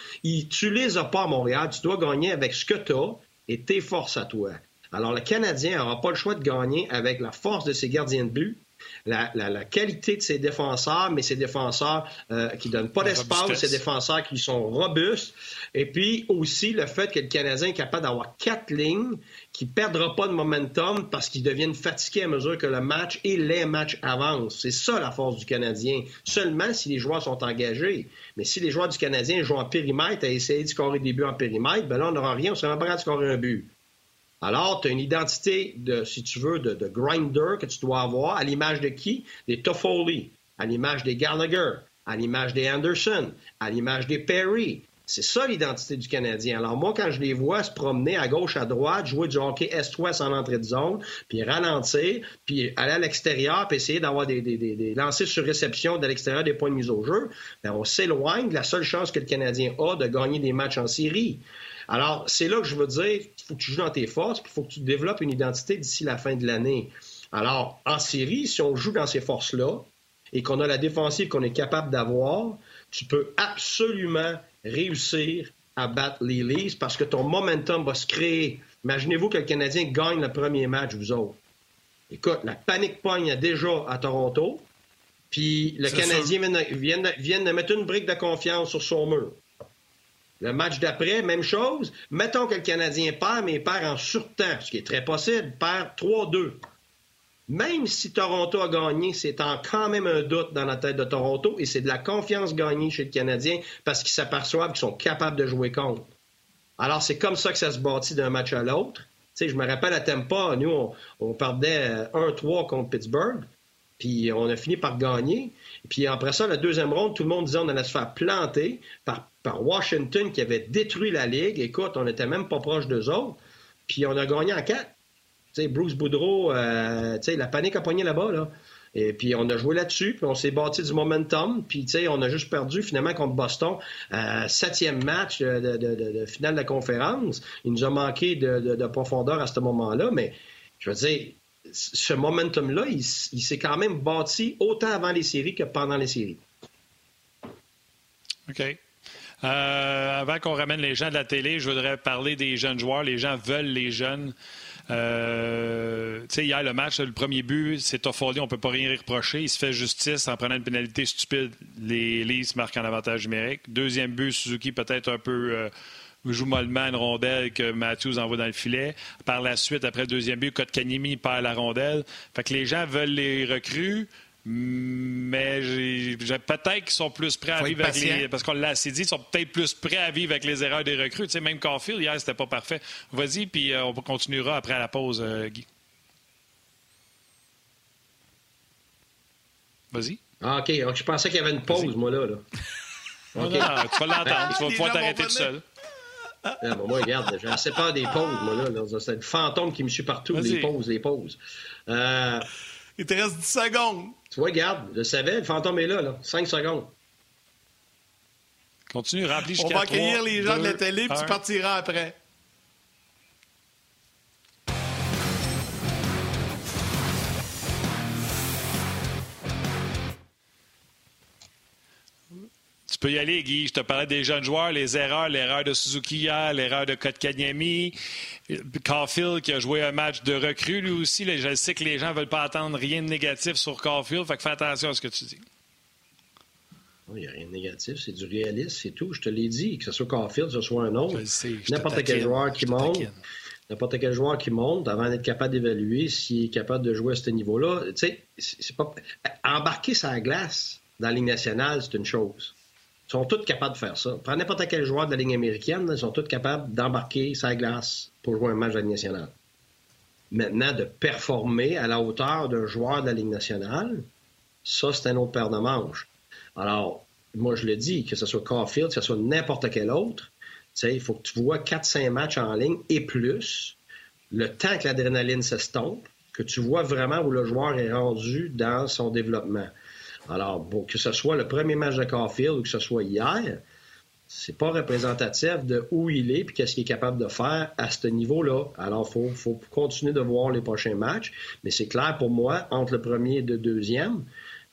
Tu les as pas à Montréal, tu dois gagner avec ce que tu as et tes forces à toi. Alors, le Canadien n'aura pas le choix de gagner avec la force de ses gardiens de but, la, qualité de ses défenseurs, mais ses défenseurs euh, qui ne donnent pas d'espace, ses défenseurs qui sont robustes, et puis aussi le fait que le Canadien est capable d'avoir quatre lignes qui ne perdra pas de momentum parce qu'ils deviennent fatigués à mesure que le match et les matchs avancent. C'est ça la force du Canadien. Seulement si les joueurs sont engagés. Mais si les joueurs du Canadien jouent en périmètre à essayer de scorer des buts en périmètre, ben là, on n'aura rien, on sera pas capable de scorer un but. Alors, tu as une identité, de, si tu veux, de, grinder que tu dois avoir, à l'image de qui? Des Toffoli, à l'image des Gallagher, à l'image des Anderson, à l'image des Perry. C'est ça l'identité du Canadien. Alors moi, quand je les vois se promener à gauche, à droite, jouer du hockey est-ouest en entrée de zone, puis ralentir, puis aller à l'extérieur, puis essayer d'avoir des, des, lancers sur réception de l'extérieur des points de mise au jeu, bien, on s'éloigne de la seule chance que le Canadien a de gagner des matchs en série. Alors, c'est là que je veux dire, il faut que tu joues dans tes forces, puis il faut que tu développes une identité d'ici la fin de l'année. Alors, en série, si on joue dans ces forces-là et qu'on a la défensive qu'on est capable d'avoir, tu peux absolument réussir à battre les Leafs parce que ton momentum va se créer. Imaginez-vous que le Canadien gagne le premier match, vous autres. Écoute, la panique pogne déjà à Toronto, puis le Canadien vient de, vient de mettre une brique de confiance sur son mur. Le match d'après, même chose. Mettons que le Canadien perd, mais il perd en surtemps, ce qui est très possible, perd 3-2. Même si Toronto a gagné, c'est quand même un doute dans la tête de Toronto et c'est de la confiance gagnée chez le Canadien parce qu'ils s'aperçoivent qu'ils sont capables de jouer contre. Alors, c'est comme ça que ça se bâtit d'un match à l'autre. je me rappelle à Tampa, nous, on, on perdait 1-3 contre Pittsburgh, puis on a fini par gagner. Puis après ça, la deuxième ronde, tout le monde disait qu'on allait se faire planter par, par Washington qui avait détruit la Ligue. Écoute, on n'était même pas proche d'eux autres. Puis on a gagné en quatre. Bruce Boudreau, euh, la panique a poigné là-bas. Là. Et puis on a joué là-dessus, puis on s'est bâti du momentum, puis on a juste perdu finalement contre Boston. Euh, septième match de, de, finale de la conférence. Il nous a manqué de, profondeur à ce moment-là, mais je veux dire, ce momentum-là, il, s'est quand même bâti autant avant les séries que pendant les séries. OK. Euh, avant qu'on ramène les gens de la télé, je voudrais parler des jeunes joueurs. Les gens veulent les jeunes. Euh, tu sais, hier, le match, le premier but, c'est Toffoli, on ne peut pas rien reprocher. Il se fait justice en prenant une pénalité stupide. Les Leafs marquent en avantage numérique. Deuxième but, Suzuki peut-être un peu euh, joue mollement une rondelle que Matthews envoie dans le filet. Par la suite, après le deuxième but, Kotkaniemi perd la rondelle. Fait que les gens veulent les recrues, mais peut-être qu'ils sont plus prêts à vivre avec les... Parce qu'on l'a assez dit, ils sont peut-être plus prêts à vivre avec les erreurs des recrues. Tu sais, même Caulfield, hier, c'était pas parfait. Vas-y, puis euh, on continuera après la pause, euh, Guy. Vas-y. Ah, OK. Je pensais qu'il y avait une pause, moi, là. là. Okay. Non, tu vas l'entendre. tu vas pouvoir t'arrêter tout seul. Ah, moi, regarde, j'ai assez peur des pauses, moi, là. C'est le fantôme qui me suit partout, les pauses, les pauses. Euh... Il te reste 10 secondes. Tu vois, regarde, je savais, le fantôme est là, là. 5 secondes. Continue, remplis jusqu'à On va accueillir les gens de la télé, puis tu partiras après. Tu peux y aller, Guy. Je te parlais des jeunes joueurs, les erreurs, l'erreur de Suzuki hier, l'erreur de Kotkaniemi, Caulfield qui a joué un match de recrue lui aussi. je sais que les gens ne veulent pas attendre rien de négatif sur Caulfield, fait que fais attention à ce que tu dis. Il n'y a rien de négatif, c'est du réalisme, c'est tout. Je te l'ai dit, que ce soit Caulfield, que ce soit un autre. N'importe quel joueur qui monte, n'importe quel joueur qui monte, avant d'être capable d'évaluer s'il est capable de jouer à ce niveau-là, tu sais, c'est pas... Embarquer sa glace dans la Ligue nationale, c'est une chose. Ils sont tous capables de faire ça. Prends n'importe quel joueur de la ligne américaine, ils sont tous capables d'embarquer sa glace pour jouer un match de la Ligue nationale. Maintenant, de performer à la hauteur d'un joueur de la Ligue nationale, ça, c'est un autre paire de manches. Alors, moi, je le dis, que ce soit Caulfield, que ce soit n'importe quel autre, il faut que tu vois 4-5 matchs en ligne et plus, le temps que l'adrénaline s'estompe, que tu vois vraiment où le joueur est rendu dans son développement. Alors, bon, que ce soit le premier match de Caulfield ou que ce soit hier, c'est pas représentatif de où il est et qu'est-ce qu'il est capable de faire à ce niveau-là. Alors, il faut, continuer de voir les prochains matchs. Mais c'est clair pour moi, entre le premier et le deuxième,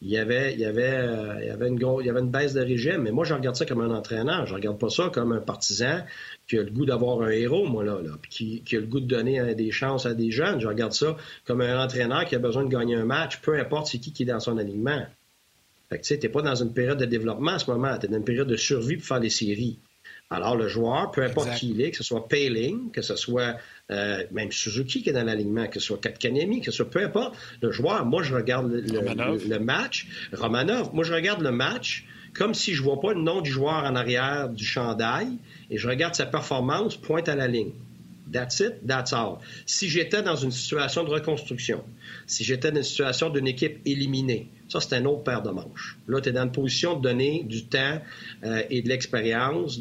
il y avait, il y avait, euh, il y avait, une, il y avait une baisse de régime. Mais moi, je regarde ça comme un entraîneur. Je regarde pas ça comme un partisan qui a le goût d'avoir un héros, moi, là, là puis qui, a le goût de donner des chances à des jeunes. Je regarde ça comme un entraîneur qui a besoin de gagner un match, peu importe c'est qui qui est dans son alignement. Fait que tu n'es pas dans une période de développement à ce moment, tu es dans une période de survie pour faire les séries. Alors, le joueur, peu importe qui il est, que ce soit Payling, que ce soit euh, même Suzuki qui est dans l'alignement, que ce soit Katkanemi, que ce soit peu importe, le joueur, moi, je regarde le, match. Romanov, moi, je regarde le match comme si je vois pas le nom du joueur en arrière du chandail et je regarde sa performance pointe à la ligne. That's it, that's all. Si j'étais dans une situation de reconstruction, si j'étais dans une situation d'une équipe éliminée, ça, c'est un autre paire de manches. Là, tu es dans une position de donner du temps euh, et de l'expérience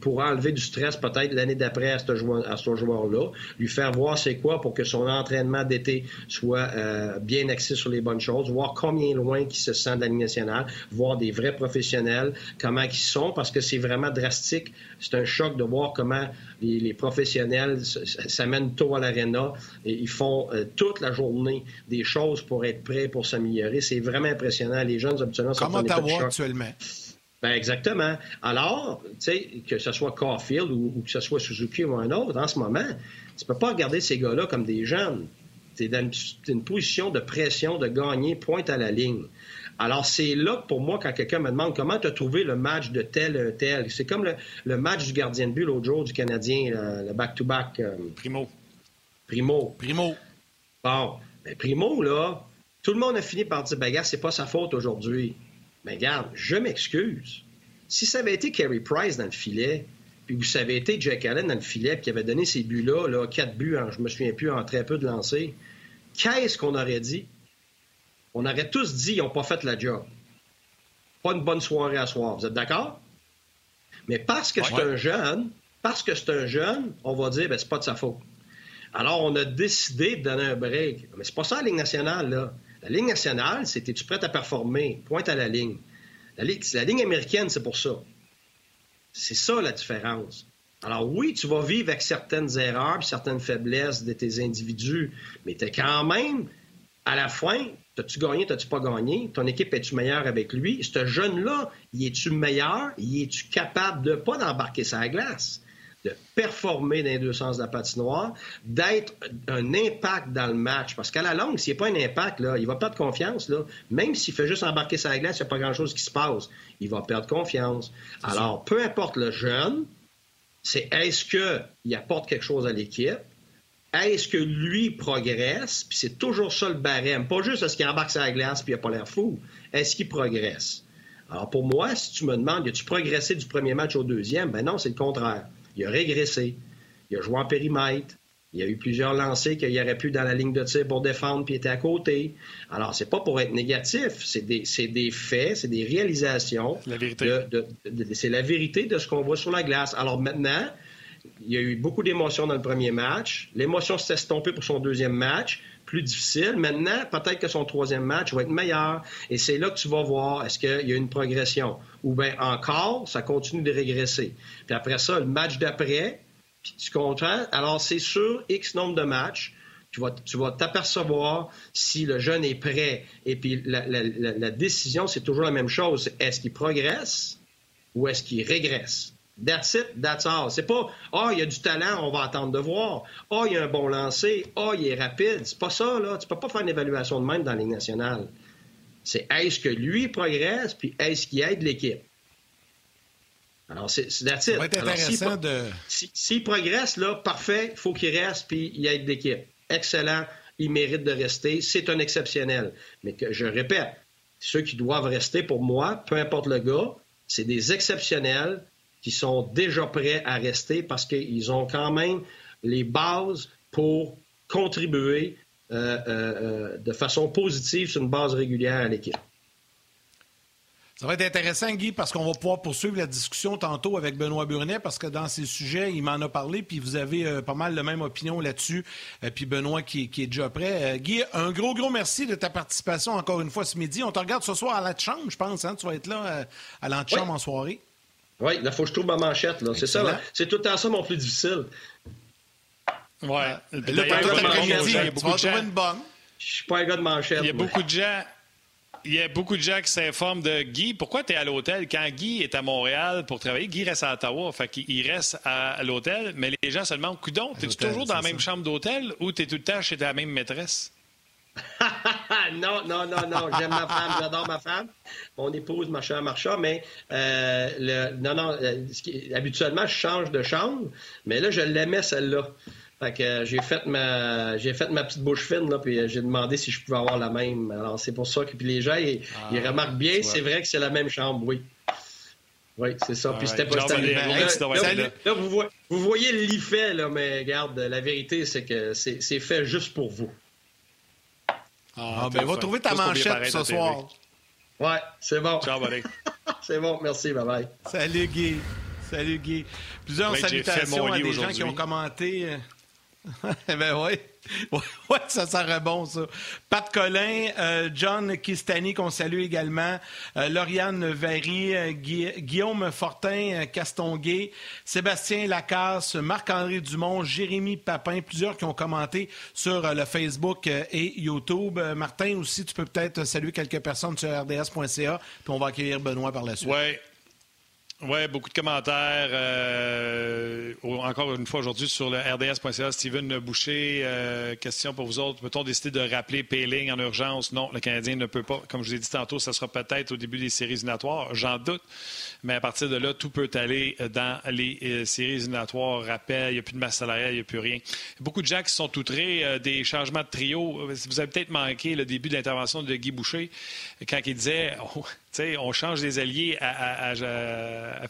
pour enlever du stress peut-être l'année d'après à ce joueur-là, lui faire voir c'est quoi pour que son entraînement d'été soit euh, bien axé sur les bonnes choses, voir combien loin qu'il se sent de la Ligue nationale, voir des vrais professionnels, comment ils sont, parce que c'est vraiment drastique. C'est un choc de voir comment les, professionnels s'amènent tôt à l'aréna et ils font euh, toute la journée des choses pour être prêts pour s'améliorer. C'est vraiment impressionnant. Les jeunes, habituellement, sont Comment t'avoir actuellement? Ben exactement. Alors, tu sais, que ce soit Caulfield ou, que ce soit Suzuki ou un autre, en ce moment, tu peux pas regarder ces gars-là comme des jeunes. Tu es dans une, position de pression de gagner pointe à la ligne. Alors, c'est là que pour moi, quand quelqu'un me demande comment tu as trouvé le match de tel, tel, c'est comme le, match du gardien de but l'autre jour du Canadien, le back-to-back. Euh, Primo. Primo. Primo. Bon, ben, Primo, là, tout le monde a fini par dire, ben, gars, c'est pas sa faute aujourd'hui. Mais ben, regarde, je m'excuse. Si ça avait été Kerry Price dans le filet, puis ça avait été Jack Allen dans le filet, puis qui avait donné ces buts-là, là, quatre buts, je me souviens plus, en très peu de lancers, qu'est-ce qu'on aurait dit? On aurait tous dit, ils n'ont pas fait la job. Pas une bonne soirée à soir. Vous êtes d'accord? Mais parce que c'est un jeune, parce que c'est un jeune, on va dire, ben, c'est pas de sa faute. Alors, on a décidé de donner un break. Mais c'est pas ça la Ligue nationale, là. La Ligue nationale, c'était tu prêt à performer? Pointe à la ligne. La, ligne, la ligne américaine, c'est pour ça. C'est ça la différence. Alors oui, tu vas vivre avec certaines erreurs, certaines faiblesses de tes individus, mais tu es quand même, à la fin, T'as-tu gagné, t'as-tu pas gagné? Ton équipe est-tu meilleure avec lui? Ce jeune-là, y es-tu meilleur? Y es-tu capable de pas d'embarquer sa glace? de performer dans les deux sens de la patinoire, d'être un impact dans le match? Parce qu'à la longue, s'il n'y a pas un impact, là, il va perdre confiance. Là. Même s'il fait juste embarquer sa glace, il n'y a pas grand-chose qui se passe. Il va perdre confiance. Alors, peu importe le jeune, c'est est-ce qu'il apporte quelque chose à l'équipe? Est-ce que lui progresse? Puis c'est toujours ça le barème. Pas juste est-ce qu'il embarque sa glace puis il n'a pas l'air fou. Est-ce qu'il progresse? Alors pour moi, si tu me demandes, as-tu progressé du premier match au deuxième? Ben non, c'est le contraire. Il a régressé. Il a joué en périmètre. Il y a eu plusieurs lancers qu'il aurait pu dans la ligne de tir pour défendre puis était à côté. Alors, c'est pas pour être négatif, c'est des, des, faits, c'est des réalisations. La vérité. c'est la vérité de ce qu'on voit sur la glace. Alors maintenant, il y a eu beaucoup d'émotions dans le premier match. L'émotion s'est estompée pour son deuxième match, plus difficile. Maintenant, peut-être que son troisième match va être meilleur. Et c'est là que tu vas voir est-ce qu'il y a une progression? Ou bien encore, ça continue de régresser. Puis après ça, le match d'après, tu comprends? Alors, c'est sur X nombre de matchs. Tu vas, tu vas t'apercevoir si le jeune est prêt. Et puis, la, décision, c'est toujours la même chose. Est-ce qu'il progresse ou est-ce qu'il régresse? That's it, that's all. C'est pas, ah, oh, il y a du talent, on va attendre de voir. Ah, oh, il y a un bon lancer. Ah, oh, il est rapide. C'est pas ça, là. Tu peux pas faire une évaluation de même dans la Ligue nationale. C'est est-ce que lui progresse, puis est-ce qu'il aide l'équipe? Alors, c'est that's Ça va être intéressant de. S'il progresse, là, parfait, il faut qu'il reste, puis il aide d'équipe. Excellent, il mérite de rester. C'est un exceptionnel. Mais que je répète, ceux qui doivent rester pour moi, peu importe le gars, c'est des exceptionnels qui sont déjà prêts à rester parce qu'ils ont quand même les bases pour contribuer euh, euh, euh, de façon positive sur une base régulière à l'équipe. Ça va être intéressant, Guy, parce qu'on va pouvoir poursuivre la discussion tantôt avec Benoît Burnet, parce que dans ces sujets, il m'en a parlé, puis vous avez euh, pas mal la même opinion là-dessus, euh, puis Benoît qui, est déjà prêt. Euh, Guy, un gros, gros merci de ta participation encore une fois ce midi. On te regarde ce soir à la chambre, je pense, hein? tu vas être là à l'antichambre en soirée. Oui, il faut que je trouve ma manchette. C'est ça, c'est tout le temps ça mon plus difficile. Oui. Là, tu vas trouver une bonne. Je suis pas un gars de manchette. Il y a beaucoup de gens il y a beaucoup de gens qui s'informent de Guy. Pourquoi tu es à l'hôtel? Quand Guy est à Montréal pour travailler, Guy reste à Ottawa. Fait qu'il reste à l'hôtel, mais les gens se demandent, coudon, es-tu toujours dans la même chambre d'hôtel ou tu es tout le temps chez ta même maîtresse? non, non, non, non. J'aime ma femme, j'adore ma femme. Mon épouse, ma chère Marcha, mais euh, le, non, non. Euh, habituellement, je change de chambre, mais là, je l'aimais celle-là. Fait que euh, j'ai fait ma j'ai fait ma petite bouche fine là, puis euh, j'ai demandé si je pouvais avoir la même. Alors c'est pour ça que puis les gens ils, ah, remarquent bien, c'est vrai que c'est la même chambre, oui. Oui, c'est ça. Puis c'était pas là, là, vous, voyez, vous voyez le lit fait, là, mais regarde, la vérité, c'est que c'est fait juste pour vous. Ah, ah ben, va trouver ta manchette ce soir. Ouais, c'est bon. Ciao, c'est bon, merci, bye bye. Salut, Guy. Salut, Guy. Plusieurs salutations à des gens qui ont commenté. Ben oui. Ouais, ça serait bon, ça. Pat Collin, euh, John Kistani, qu'on salue également, euh, Lauriane Vary, euh, Guillaume Fortin, Castonguay, Sébastien Lacasse, Marc-André Dumont, Jérémy Papin, plusieurs qui ont commenté sur le Facebook et YouTube. Martin, aussi, tu peux peut-être saluer quelques personnes sur rds.ca, puis on va accueillir Benoît par la suite. Oui, beaucoup de commentaires. Euh, encore une fois aujourd'hui sur le rds.ca. Steven Boucher, euh, question pour vous autres. Peut-on décider de rappeler Payling en urgence? Non, le Canadien ne peut pas. Comme je vous ai dit tantôt, ça sera peut-être au début des séries éliminatoires. J'en doute. Mais à partir de là, tout peut aller dans les euh, séries éliminatoires. Rappel, il n'y a plus de masse salariale, il n'y a plus rien. beaucoup de gens qui sont outrés des changements de trio. Vous avez peut-être manqué le début de l'intervention de Guy Boucher quand il disait oh, on change des alliés à,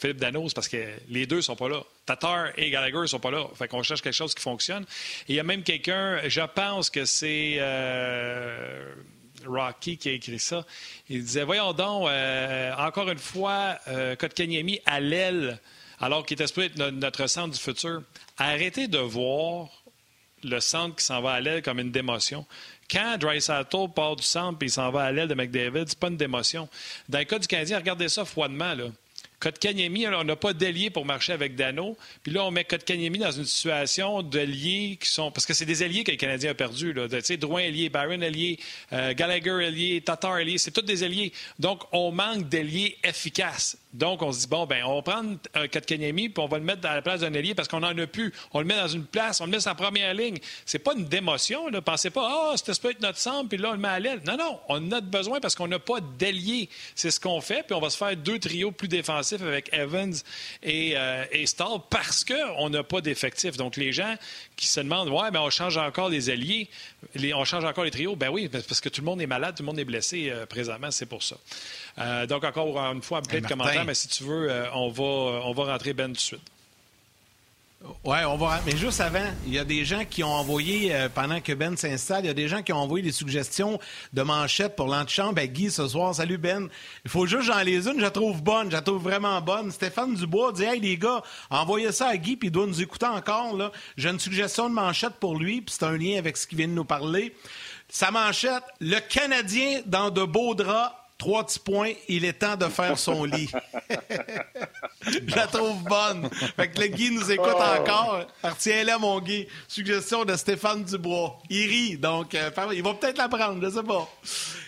Philippe Danos parce que les deux sont pas là. Tatar et Gallagher sont pas là. Fait qu'on cherche quelque chose qui fonctionne. Il y a même quelqu'un, je pense que c'est euh, Rocky qui a écrit ça. Il disait Voyons donc, euh, encore une fois, euh, à l'aile, alors qu'il était supposé être notre centre du futur. Arrêtez de voir le centre qui s'en va à l'aile comme une démotion. Quand Dreisaitl part du centre et il s'en va à l'aile de McDavid, c'est pas une démotion. Dans le cas du Canadien, regardez ça froidement. Là. Kotkaniemi, on n'a pas d'alliés pour marcher avec Dano. Puis là, on met Kotkaniemi dans une situation d'alliés qui sont. Parce que c'est des alliés que le Canadien a perdus. Tu sais, Drouin allié, Byron allié, euh, Gallagher allié, Tatar allié. C'est tous des alliés. Donc, on manque d'alliés efficaces. Donc, on se dit, bon, ben, on va prendre un Kotkaniemi puis on va le mettre dans la place d'un allié parce qu'on n'en a plus. On le met dans une place, on le met sur la première ligne. C'est pas une démotion. Ne Pensez pas, ah, oh, c'était peut être notre centre, puis là, on le met à l'aile. Non, non, on a besoin parce qu'on n'a pas d'alliés. C'est ce qu'on fait, puis on va se faire deux trios plus défensifs avec Evans et, euh, et parce qu'on n'a pas d'effectifs. Donc, les gens qui se demandent, ouais, mais on change encore les alliés, on change encore les trios. Ben oui, parce que tout le monde est malade, tout le monde est blessé euh, présentement, c'est pour ça. Euh, donc, encore une fois, plein de commentaires, mais si tu veux, euh, on, va, on va rentrer Ben tout de suite. Oui, on va. Mais juste avant, il y a des gens qui ont envoyé, euh, pendant que Ben s'installe, il y a des gens qui ont envoyé des suggestions de manchettes pour l'antichambre à Guy ce soir. Salut Ben. Il faut juste j'en les une, je la trouve bonne, je la trouve vraiment bonne. Stéphane Dubois dit Hey les gars, envoyez ça à Guy, puis il doit nous écouter encore. Là. J'ai une suggestion de manchette pour lui, puis c'est un lien avec ce qu'il vient de nous parler. Sa manchette, le Canadien dans de beaux draps Trois petits points, il est temps de faire son lit. Je la trouve bonne. Fait que le Guy nous écoute oh. encore. Retiens-la, mon Guy. Suggestion de Stéphane Dubois. Il rit, donc euh, il va peut-être la prendre, je sais pas.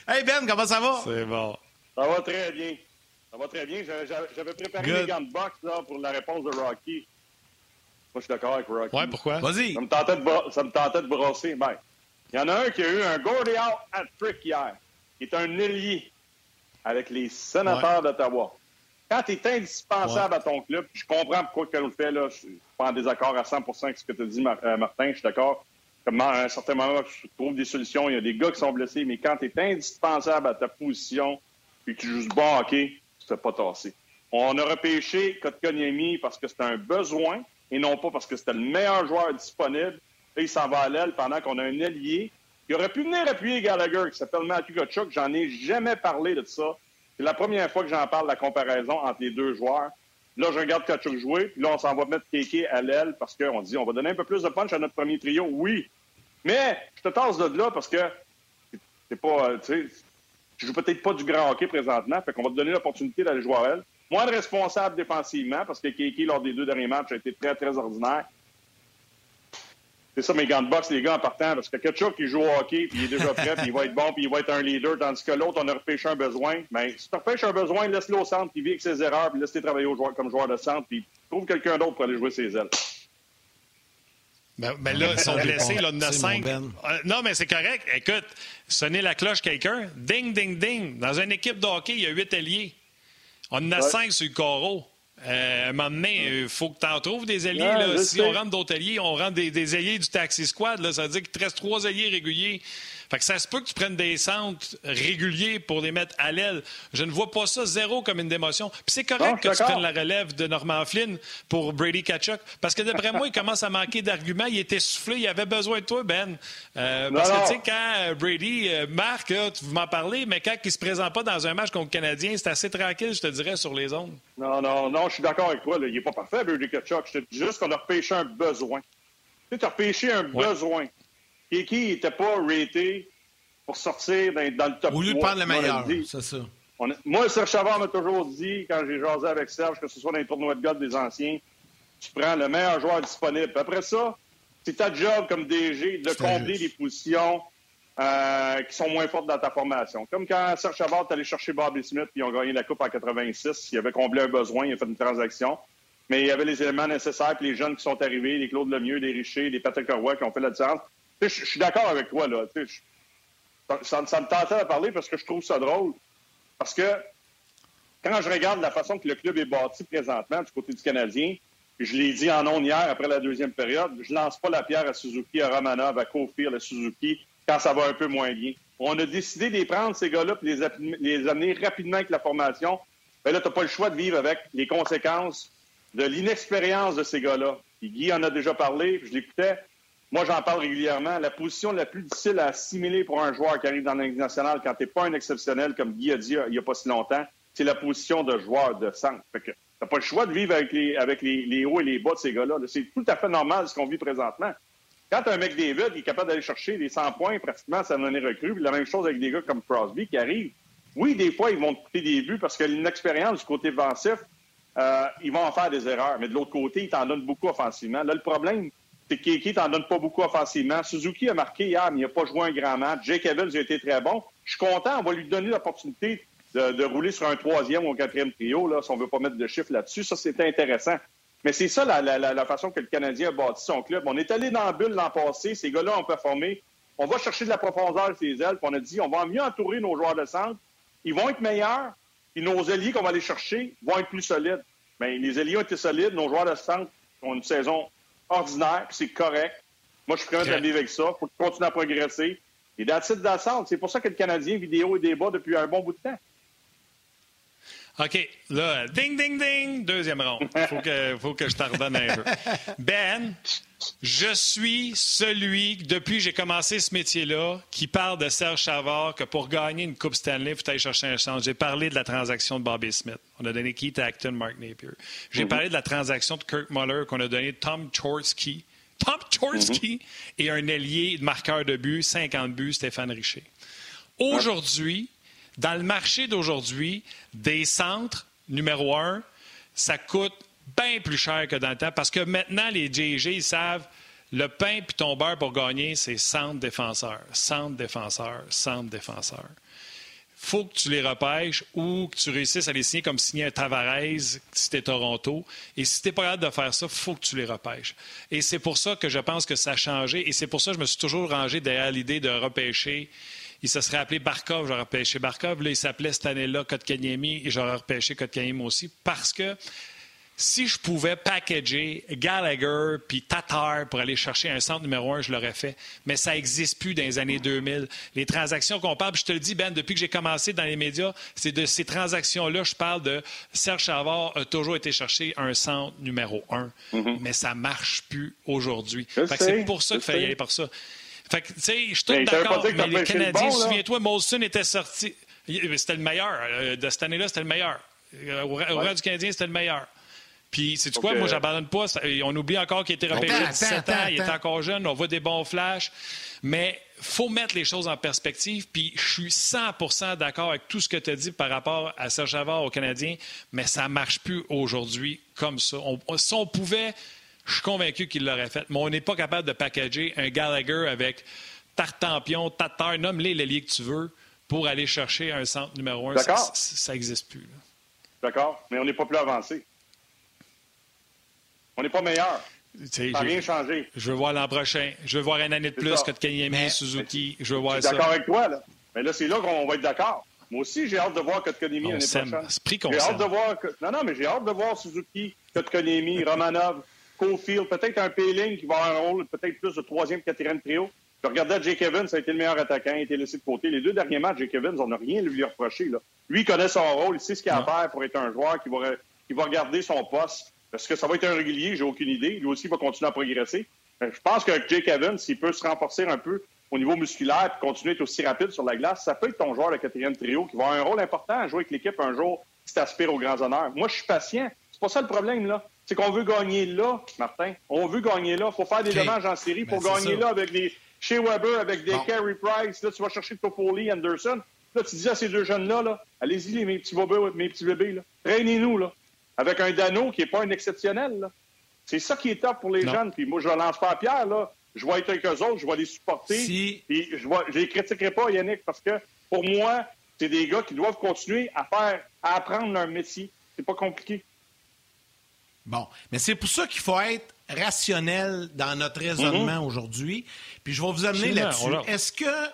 Hey Ben, comment ça va? C'est bon. Ça va très bien. Ça va très bien. J'avais préparé les gants de boxe là, pour la réponse de Rocky. Moi, je suis d'accord avec Rocky. Ouais, pourquoi? Vas-y. Ça me tentait de, ça me tentait de brosser. Ben, il y en a un qui a eu un Gordy out at trick hier. Il est un ailier avec les sénateurs d'Ottawa. Quand tu es indispensable à ton club, je comprends pourquoi tu le fait, là, je suis pas en désaccord à 100% avec ce que tu as dit, euh, Martin, je suis d'accord. Comme à un certain moment, je trouve des solutions, il y a des gars qui sont blessés, mais quand tu es indispensable à ta position, puis que tu joues bon hockey, tu te fais pas tasser. On a repêché Kotkaniemi parce que c'était un besoin et non pas parce que c'était le meilleur joueur disponible. Et il s'en va à l'aile pendant qu'on a un allié il aurait pu venir appuyer Gallagher, qui s'appelle Matthew Kachuk. J'en ai jamais parlé de ça. C'est la première fois que j'en parle, la comparaison entre les deux joueurs. Là, je regarde Kachuk jouer, puis là, on s'en va mettre Kéké à l'aile parce qu'on dit on va donner un peu plus de punch à notre premier trio. Oui. Mais je te tasse de là parce que c'est pas, tu sais, je joue peut-être pas du grand hockey présentement, fait qu'on va te donner l'opportunité d'aller jouer à elle. Moi, le responsable défensivement, parce que Kéké, lors des deux derniers matchs, a été très, très ordinaire. C'est ça mes gants de boxe, les gars, en partant, parce que Ketchup, qui joue au hockey, puis il est déjà prêt, puis il va être bon, puis il va être un leader, tandis que l'autre, on a repêché un besoin. Mais si tu repêches un besoin, laisse-le au centre, puis vit avec ses erreurs, puis laisse-le travailler au joueur, comme joueur de centre, puis trouve quelqu'un d'autre pour aller jouer ses ailes. Ben, ben là, ils sont blessés, là, on a cinq. Ben. Euh, non, mais c'est correct. Écoute, sonnez la cloche quelqu'un. Ding, ding, ding. Dans une équipe de hockey, il y a huit alliés. On en a cinq sur le carreau. Euh, à un moment donné, il faut que tu en trouves des alliés. Si on rentre d'autres alliés, on rentre des, des, alliés du taxi squad. Là, ça veut dire qu'il te reste trois alliés réguliers. Fait que ça se peut que tu prennes des centres réguliers pour les mettre à l'aile. Je ne vois pas ça zéro comme une démotion. Puis c'est correct que tu prennes la relève de Norman Flynn pour Brady Kachuk. Parce que d'après moi, il commence à manquer d'arguments. Il était soufflé. Il avait besoin de toi, Ben. Euh, parce que, tu sais, quand euh, Brady euh, marque, tu m'en parler, mais quand il ne se présente pas dans un match contre le Canadien, c'est assez tranquille, je te dirais, sur les ondes. Non, non, non, je suis d'accord avec toi. Il n'est pas parfait, Brady Kachuk. Je te dis juste qu'on a repêché un besoin. Tu sais, as repêché un besoin. Kiki n'était pas raté pour sortir dans, le top Au lieu de prendre le meilleur, c'est ça. moi, Serge Chavard m'a toujours dit, quand j'ai jasé avec Serge, que ce soit dans les tournois de golf des anciens, tu prends le meilleur joueur disponible. Après ça, c'est ta job comme DG de combler les positions euh, qui sont moins fortes dans ta formation. Comme quand Serge Chavard est allé chercher Bobby Smith puis ils ont gagné la Coupe en 86. Il avait comblé un besoin, il a fait une transaction. Mais il y avait les éléments nécessaires, puis les jeunes qui sont arrivés, les Claude Lemieux, les Richer, les Patrick Roy qui ont fait la différence. Je suis d'accord avec toi, là. Ça, me tentait de parler parce que je trouve ça drôle. Parce que quand je regarde la façon que le club est bâti présentement du côté du Canadien, je l'ai dit en ondes hier après la deuxième période, je lance pas la pierre à Suzuki, à Romanov, à Kofir, à Suzuki, quand ça va un peu moins bien. On a décidé de les prendre, ces gars-là, et les, les amener rapidement avec la formation. Mais là, tu n'as pas le choix de vivre avec les conséquences de l'inexpérience de ces gars-là. Guy en a déjà parlé, je l'écoutais. Moi, j'en parle régulièrement. La position la plus difficile à assimiler pour un joueur qui arrive dans la nationale quand tu n'es pas un exceptionnel, comme Guy a dit il n'y a pas si longtemps, c'est la position de joueur de centre. Tu n'as pas le choix de vivre avec les, avec les, hauts et les bas de ces gars-là. c'est tout à fait normal ce qu'on vit présentement. Quand un mec David qui est capable d'aller chercher les 100 points, pratiquement, ça donne recru. Puis la même chose avec des gars comme Crosby qui arrivent. Oui, des fois, ils vont te coûter des buts parce qu'il y a une expérience du côté offensif. Euh, ils vont en faire des erreurs. Mais de l'autre côté, ils t'en donnent beaucoup offensivement. Là, le problème, que Kiki t'en donne pas beaucoup offensivement? Suzuki a marqué hier, mais il n'a pas joué un grand match. Jake Evans a été très bon. Je suis content. On va lui donner l'opportunité de, rouler sur un troisième ou un quatrième trio, là, si on ne veut pas mettre de chiffres là-dessus. Ça, c'est intéressant. Mais c'est ça la, façon que le Canadien a bâti son club. On est allé dans la bulle l'an passé. Ces gars-là ont performé. On va chercher de la profondeur ses ailes. on a dit, on va mieux entourer nos joueurs de centre. Ils vont être meilleurs. Et nos alliés qu'on va aller chercher vont être plus solides. Bien, les alliés ont été solides. Nos joueurs de centre ont une saison ordinaire, c'est correct. Moi, je suis prêt à vivre avec ça. Il faut continuer à progresser. Et le titre C'est pour ça que le Canadien hauts et des bas depuis un bon bout de temps. OK, là, ding, ding, ding, deuxième ronde. Il faut que, faut que je t'ordonne un peu. Ben, je suis celui, depuis que j'ai commencé ce métier-là, qui parle de Serge Chavard que pour gagner une Coupe Stanley, il faut aller chercher un centre. J'ai parlé de la transaction de Bobby Smith. On a donné Keith Acton, Mark Napier. J'ai mm-hmm. parlé de la transaction de Kirk Muller qu'on a donné Tom Chorsky. Tom Chorsky mm-hmm. et un ailier marqueur de but, 50 buts, Stéphane Richer. Aujourd'hui, dans le marché d'aujourd'hui, des centres, numéro un, ça coûte bien plus cher que dans le temps parce que maintenant, les JG, ils savent le pain puis ton beurre pour gagner, c'est centre défenseur, centre défenseur, centre défenseur. faut que tu les repêches ou que tu réussisses à les signer comme signer un Tavares si tu Toronto. Et si tu n'es pas capable de faire ça, faut que tu les repêches. Et c'est pour ça que je pense que ça a changé. Et c'est pour ça que je me suis toujours rangé derrière l'idée de repêcher il se serait appelé Barkov, j'aurais repêché Barkov. Là, il s'appelait cette année-là Kotkaniemi et j'aurais repêché Kotkaniemi aussi parce que si je pouvais packager Gallagher puis Tatar pour aller chercher un centre numéro un, je l'aurais fait. Mais ça n'existe plus dans les années 2000. Les transactions qu'on parle, je te le dis, Ben, depuis que j'ai commencé dans les médias, c'est de ces transactions-là, je parle de Serge Chavard a toujours été chercher un centre numéro un. Mm-hmm. Mais ça ne marche plus aujourd'hui. C'est pour ça qu'il fallait y aller par ça. Fait que, tu sais, je suis tout d'accord, mais les Canadiens, souviens-toi, Molson était sorti. C'était le meilleur. Euh, de cette année-là, c'était le meilleur. Euh, au rang du Canadien, c'était le meilleur. Puis, c'est quoi? Moi, j'abandonne pas. On oublie encore qu'il était repêché à 17 ans. il est encore jeune. On voit des bons flashs. Mais faut mettre les choses en perspective. Puis, je suis 100% d'accord avec tout ce que tu as dit par rapport à Serge Javard au Canadien. Mais ça ne marche plus aujourd'hui comme ça. si on pouvait je suis convaincu qu'il l'aurait fait. Mais on n'est pas capable de packager un Gallagher avec Tartampion, Tatar, nomme-les l'ailier que tu veux pour aller chercher un centre numéro un. D'accord. Ça n'existe plus. D'accord, mais on n'est pas plus avancé. On n'est pas meilleur. Ça n'a rien changé. Je veux voir l'an prochain. Je veux voir une année de plus que de Kanyemi, Suzuki. je veux voir ça. Je suis d'accord avec toi. Là. Mais là, c'est là qu'on va être d'accord. Moi aussi, j'ai hâte de voir Kotkaniemi l'année prochaine. J'ai hâte de voir. Non, non, mais j'ai hâte de voir Suzuki, Kotkaniemi, Romanov. Cofield, peut-être un Péling qui va avoir un rôle peut-être plus de troisième, quatrième trio. Je regardais Jake Evans, ça a été le meilleur attaquant, il a été laissé de côté. Les deux derniers matchs, Jake Evans, on n'a rien à lui reprocher. Là. Lui, il connaît son rôle, il sait ce qu'il a à faire pour être un joueur qui va, qui va garder son poste. Est-ce que ça va être un régulier? J'ai aucune idée. Lui aussi va continuer à progresser. Euh, je pense que Jake Evans, s'il peut se renforcer un peu au niveau musculaire et continuer à être aussi rapide sur la glace, ça peut être ton joueur de quatrième trio qui va avoir un rôle important à jouer avec l'équipe un jour si tu aspires aux grands honneurs. Moi, je suis patient. C'est pas ça le problème, là c'est qu'on veut gagner là, Martin. On veut gagner là. Il faut faire des dommages en série pour ben, gagner là avec des chez Weber, avec des Carey Price. Là, tu vas chercher Toffoli, Anderson. Là, tu dis à ces deux jeunes-là, -là, allez y mes petits bébés, mes petits bébés. Là. nous là. Avec un Dano qui n'est pas un exceptionnel. C'est ça qui est top pour les jeunes. Puis moi, je lance pas à Pierre. Là. Je vais être avec eux autres, je vais les supporter. Si... Puis je ne les critiquerai pas, Yannick, parce que pour moi, c'est des gars qui doivent continuer à faire, à apprendre leur métier. C'est pas compliqué. Bon, mais c'est pour ça qu'il faut être rationnel dans notre raisonnement mhm. aujourd'hui. Puis je vais vous amener là-dessus. Est-ce que.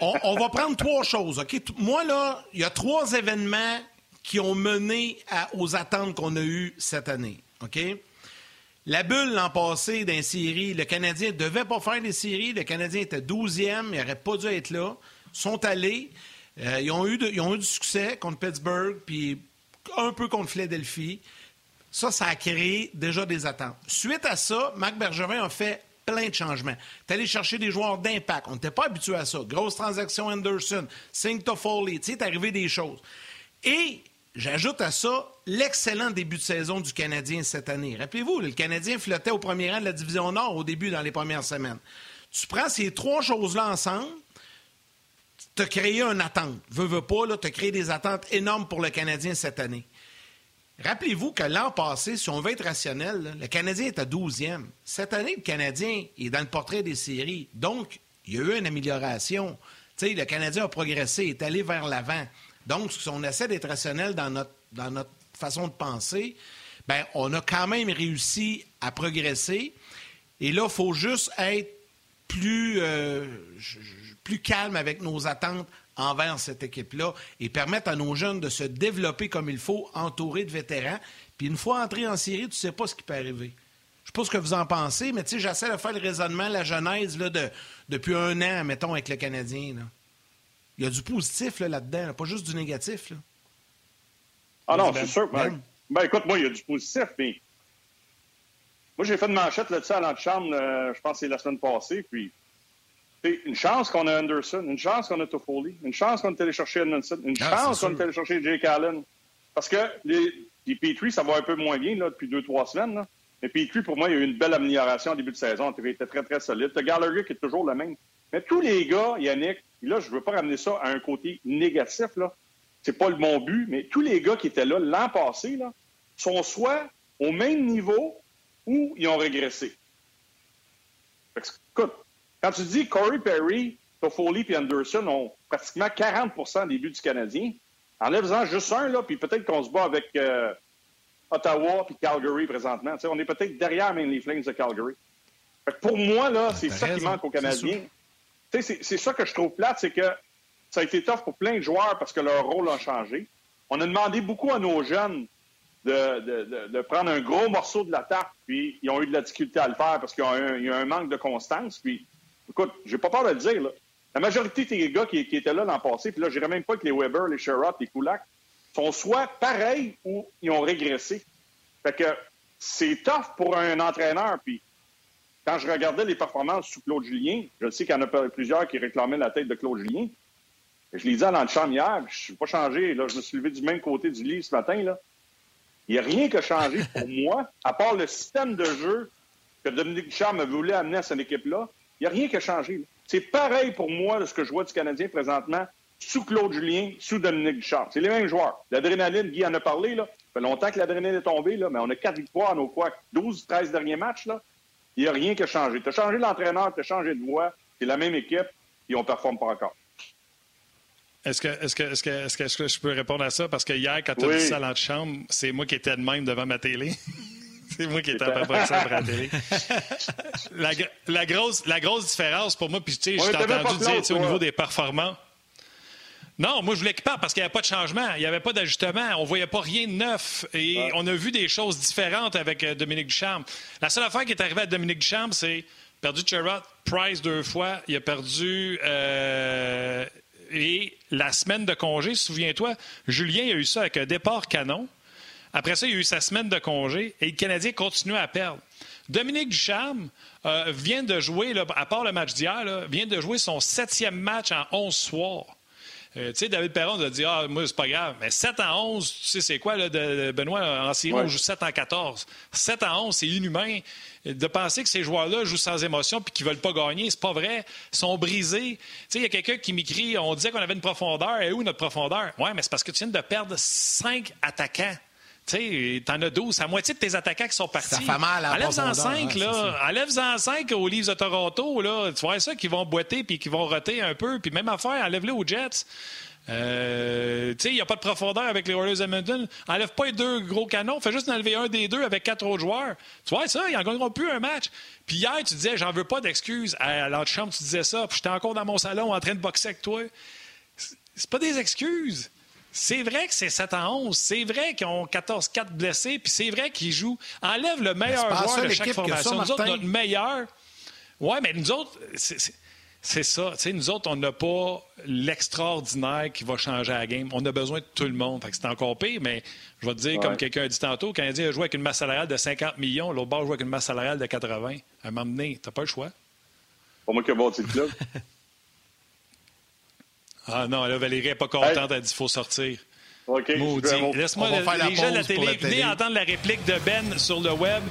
On, va prendre trois choses, OK? Moi, là, il y a trois événements qui ont mené aux attentes qu'on a eues cette année, OK? La bulle l'an passé d'un série, le Canadien ne devait pas faire des séries. Le Canadien était 12e, il n'aurait pas dû être là. Ils sont allés. Euh, ils, ont eu ils ont eu du succès contre Pittsburgh, puis un peu contre Philadelphie. Ça, ça a créé déjà des attentes. Suite à ça, Marc Bergevin a fait plein de changements. Tu allé chercher des joueurs d'impact. On n'était pas habitué à ça. Grosse transaction Anderson, Sing to Foley. Tu sais, arrivé des choses. Et j'ajoute à ça l'excellent début de saison du Canadien cette année. Rappelez-vous, le Canadien flottait au premier rang de la division Nord au début dans les premières semaines. Tu prends ces trois choses-là ensemble, tu as créé une attente. Veux, veux pas, tu as créé des attentes énormes pour le Canadien cette année. Rappelez-vous que l'an passé, si on veut être rationnel, le Canadien est à 12e. Cette année, le Canadien est dans le portrait des séries. Donc, il y a eu une amélioration. le Canadien a progressé, est allé vers l'avant. Donc, si on essaie d'être rationnel dans notre, façon de penser, ben, on a quand même réussi à progresser. Et là, il faut juste être euh, plus calme avec nos attentes envers cette équipe-là et permettre à nos jeunes de se développer comme il faut, entourés de vétérans. Puis une fois entré en série, tu ne sais pas ce qui peut arriver. Je sais pas ce que vous en pensez, mais tu sais, j'essaie de faire le raisonnement, la genèse là, de, depuis un an, mettons, avec le Canadien. Il y a du positif là-dedans, pas juste du négatif. Ah non, c'est sûr. Ben, ben, écoute, moi, il y a du positif, mais moi, j'ai fait une manchette là-dessus à l'antichambre, euh, je pense que c'est la semaine passée, puis une chance qu'on a Anderson, une chance qu'on a Toffoli, une chance qu'on allé chercher Edmondson, une ah, chance qu'on allé chercher Jake Allen. Parce que les, les Petrie, ça va un peu moins bien là, depuis deux, trois semaines. Là. Mais Petrie, pour moi, il y a eu une belle amélioration au début de saison. Il était très, très solide. T'as Gallagher qui est toujours le même. Mais tous les gars, Yannick, là, je ne veux pas ramener ça à un côté négatif, là. C'est pas le bon but, mais tous les gars qui étaient là l'an passé, là, sont soit au même niveau ou ils ont régressé. écoute, quand tu dis Corey Perry, Toffoli et Anderson ont pratiquement 40% des buts du Canadien, en faisant juste un, là, puis peut-être qu'on se bat avec euh, Ottawa puis Calgary présentement. on est peut-être derrière même les Flames de Calgary. pour moi, là, c'est ça qui manque aux Canadiens. C'est ça que je trouve plate, c'est que ça a été tough pour plein de joueurs parce que leur rôle a changé. On a demandé beaucoup à nos jeunes de, prendre un gros morceau de la tarte, puis ils ont eu de la difficulté à le faire parce qu'il y a un, manque de constance. Puis, écoute, j'ai pas peur de le dire, là. La majorité des gars qui, étaient là l'an passé, puis là, je dirais même pas que les Weber, les Sherrod, les Kulak, sont soit pareils ou ils ont régressé. Fait que c'est tough pour un entraîneur. Puis quand je regardais les performances sous Claude Julien, je sais qu'il y en a plusieurs qui réclamaient la tête de Claude Julien. Je l'ai dit à l'antichambre hier, je suis pas changé. Là, je me suis levé du même côté du lit ce matin. Là. Il n'y a rien qui a changé pour moi, à part le système de jeu que Dominique Ducharme voulu amener à cette équipe-là. Il n'y a rien qui a changé. C'est pareil pour moi de ce que je vois du Canadien présentement sous Claude Julien, sous Dominique Ducharme. C'est les mêmes joueurs. L'adrénaline, Guy en a parlé, là. Ça fait longtemps que l'adrénaline est tombée, là, mais on a quatre victoires nos quoi, 12, 13 derniers matchs. Là. Il n'y a rien qui a changé. Tu as changé l'entraîneur, tu as changé de voix, c'est la même équipe, et on ne performe pas encore. Est-ce que, est que, est que, est que, je peux répondre à ça? Parce que hier, quand tu as dit ça à l'antichambre, c'est moi qui étais de même devant ma télé. c'est moi qui étais à ça devant la télé. la, grosse, la grosse différence pour moi, puis tu sais, je t'ai entendu dire au niveau des performances. Non, moi, je voulais qu'il parte parce qu'il n'y avait pas de changement. Il n'y avait pas d'ajustement. On ne voyait pas rien de neuf. Et on a vu des choses différentes avec euh, Dominique Ducharme. La seule affaire qui est arrivée à Dominique Ducharme, c'est perdu Cherrod, Price deux fois. Il a perdu. Euh, et la semaine de congé, souviens-toi, Julien a eu ça avec un départ canon. Après ça, il a eu sa semaine de congé et le Canadien continue à perdre. Dominique Ducharme euh, vient de jouer, à part le match d'hier, vient de jouer son septième match en 11 soirs. Euh, tu sais, David Perron a dit Ah, moi, c'est pas grave. Mais 7 en 11, tu sais, c'est quoi, là, de, Benoît, en série, on joue 7 en 14. 7 en 11, c'est inhumain. De penser que ces joueurs-là jouent sans émotion puis qu'ils veulent pas gagner, c'est pas vrai. Ils sont brisés. Tu sais, il y a quelqu'un qui m'écrit On disait qu'on avait une profondeur. Et où notre profondeur Ouais, mais c'est parce que tu viens de perdre 5 attaquants. Tu en as 12. C'est la moitié de tes attaquants qui sont partis. Ça fait mal à Enlève-en 5, là. Enlève-en 5 aux Leafs de Toronto, là. Tu vois ça qu'ils vont boiter puis qu'ils vont roter un peu. Puis même affaire, enlève-les aux Jets. Euh, il n'y a pas de profondeur avec les Oilers Edmonton. Enlève pas les deux gros canons, fais juste enlever un des deux avec quatre autres joueurs. Tu vois ça, ils n'en gagneront plus un match. Puis hier, tu disais, j'en veux pas d'excuses. À l'antichambre, tu disais ça, puis j'étais encore dans mon salon en train de boxer avec toi. C'est pas des excuses. C'est vrai que c'est 7 en 11. C'est vrai qu'ils ont 14-4 blessés. Puis c'est vrai qu'ils jouent. Enlève le meilleur joueur de chaque formation. nous autres, notre meilleur. Oui, mais nous autres, c'est ça. nous autres, on n'a pas l'extraordinaire qui va changer la game. On a besoin de tout le monde. c'est encore pire, mais je vais te dire, comme quelqu'un a dit tantôt, le Canadien a joué avec une masse salariale de 50 millions, l'autre bord joue avec une masse salariale de 80. À un moment donné, tu n'as pas le choix. Pour moi qui ai bâti le club. Ah non, là, Valérie n'est pas contente, elle dit qu'il faut sortir. OK. Laisse-moi les gens de la télé. Venez entendre la réplique de Ben sur le web.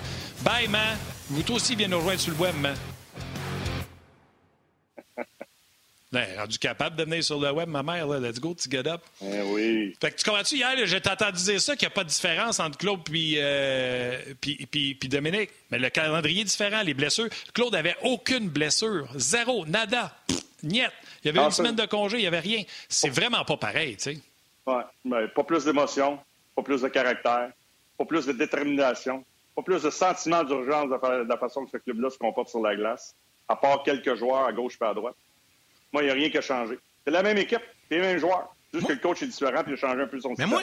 Bye, man. Vous aussi, viens nous rejoindre sur le web, man. Ben, rendu capable de venir sur le web, ma mère, là. Let's go, tu get up. Eh oui. Fait que tu comprends-tu, hier, j'ai entendu dire ça, qu'il n'y a pas de différence entre Claude puis, euh, puis, puis, puis, Dominique. Mais le calendrier est différent, les blessures. Claude avait aucune blessure. Zéro, nada, niet. Il y avait une semaine de congé, il n'y avait rien. C'est vraiment pas pareil, tu sais. Oui, mais pas plus d'émotion, pas plus de caractère, pas plus de détermination, pas plus de sentiment d'urgence de la façon que ce club-là se comporte sur la glace, à part quelques joueurs à gauche et à droite. Moi, il n'y a rien qui a changé. C'est la même équipe, c'est les mêmes joueurs. Juste que le coach est différent et il a changé un peu son mais Moi...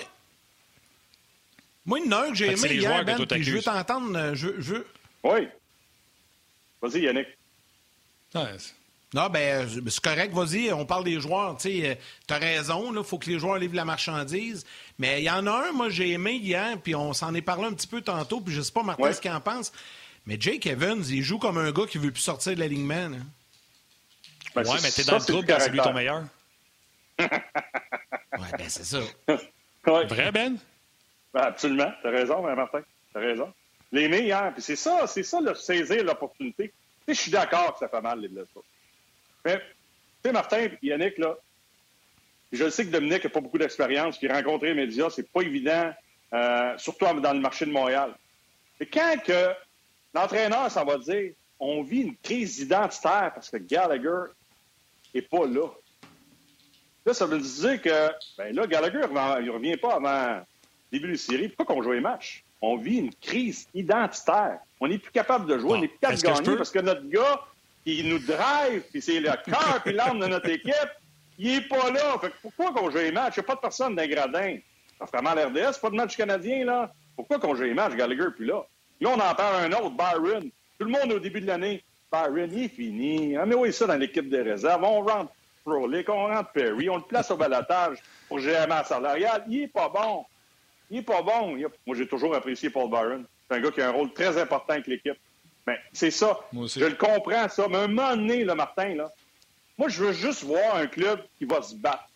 Moi, une heure que j'ai aimé hier, ben, je veux t'entendre. Euh, je, je... Oui. Vas-y, Yannick. Ouais, Non, ben, c'est correct, vas-y, on parle des joueurs. Tu as raison, il faut que les joueurs livrent la marchandise. Mais il y en a un, moi, j'ai aimé hier, puis on s'en est parlé un petit peu tantôt, puis je sais pas, Martin, ce qu'il en pense. Mais Jake Evans, il joue comme un gars qui veut plus sortir de l'alignement. Hein. Ben, ouais, mais t'es dans le trouble quand c'est lui ton meilleur. ouais, ben c'est ça. Vrai, Ben? ben absolument. T'as raison, Martin. T'as raison. Les meilleurs, puis c'est ça, c'est ça, le saisir l'opportunité. Je suis d'accord que ça fait mal, les blessures. Mais, tu sais, Martin, Yannick, là, je sais que Dominique n'a pas beaucoup d'expérience, puis rencontrer les médias, c'est pas évident, euh, surtout dans le marché de Montréal. Mais quand que l'entraîneur s'en va dire on vit une crise identitaire parce que Gallagher n'est pas là. Là, ça veut dire que, ben là, Gallagher, il ne revient pas avant le début de la série. Pourquoi qu'on joue les matchs? On vit une crise identitaire. On n'est plus capable de jouer, on n'est plus capable de gagner parce que notre gars, qui nous drive, puis c'est le cœur et l'âme de notre équipe, il n'est pas là. Fait que pourquoi qu'on joue les matchs? Il n'y a pas de personne d'un gradin. Vraiment, l'RDS, pas de match canadien, là. Pourquoi qu'on joue les matchs? Gallagher, puis là. Là, on en parle un autre, Byron. Tout le monde, au début de l'année, Byron, il est fini. On met ça dans l'équipe des réserves. On rentre Frolic, on rentre Perry, on le place au balatage pour gérer ma salariale. Il est pas bon. Il est pas bon. Moi, j'ai toujours apprécié Paul Byron. C'est un gars qui a un rôle très important avec l'équipe. Mais c'est ça. Je le comprends, ça. Mais un moment donné, le Martin, là, moi, je veux juste voir un club qui va se battre.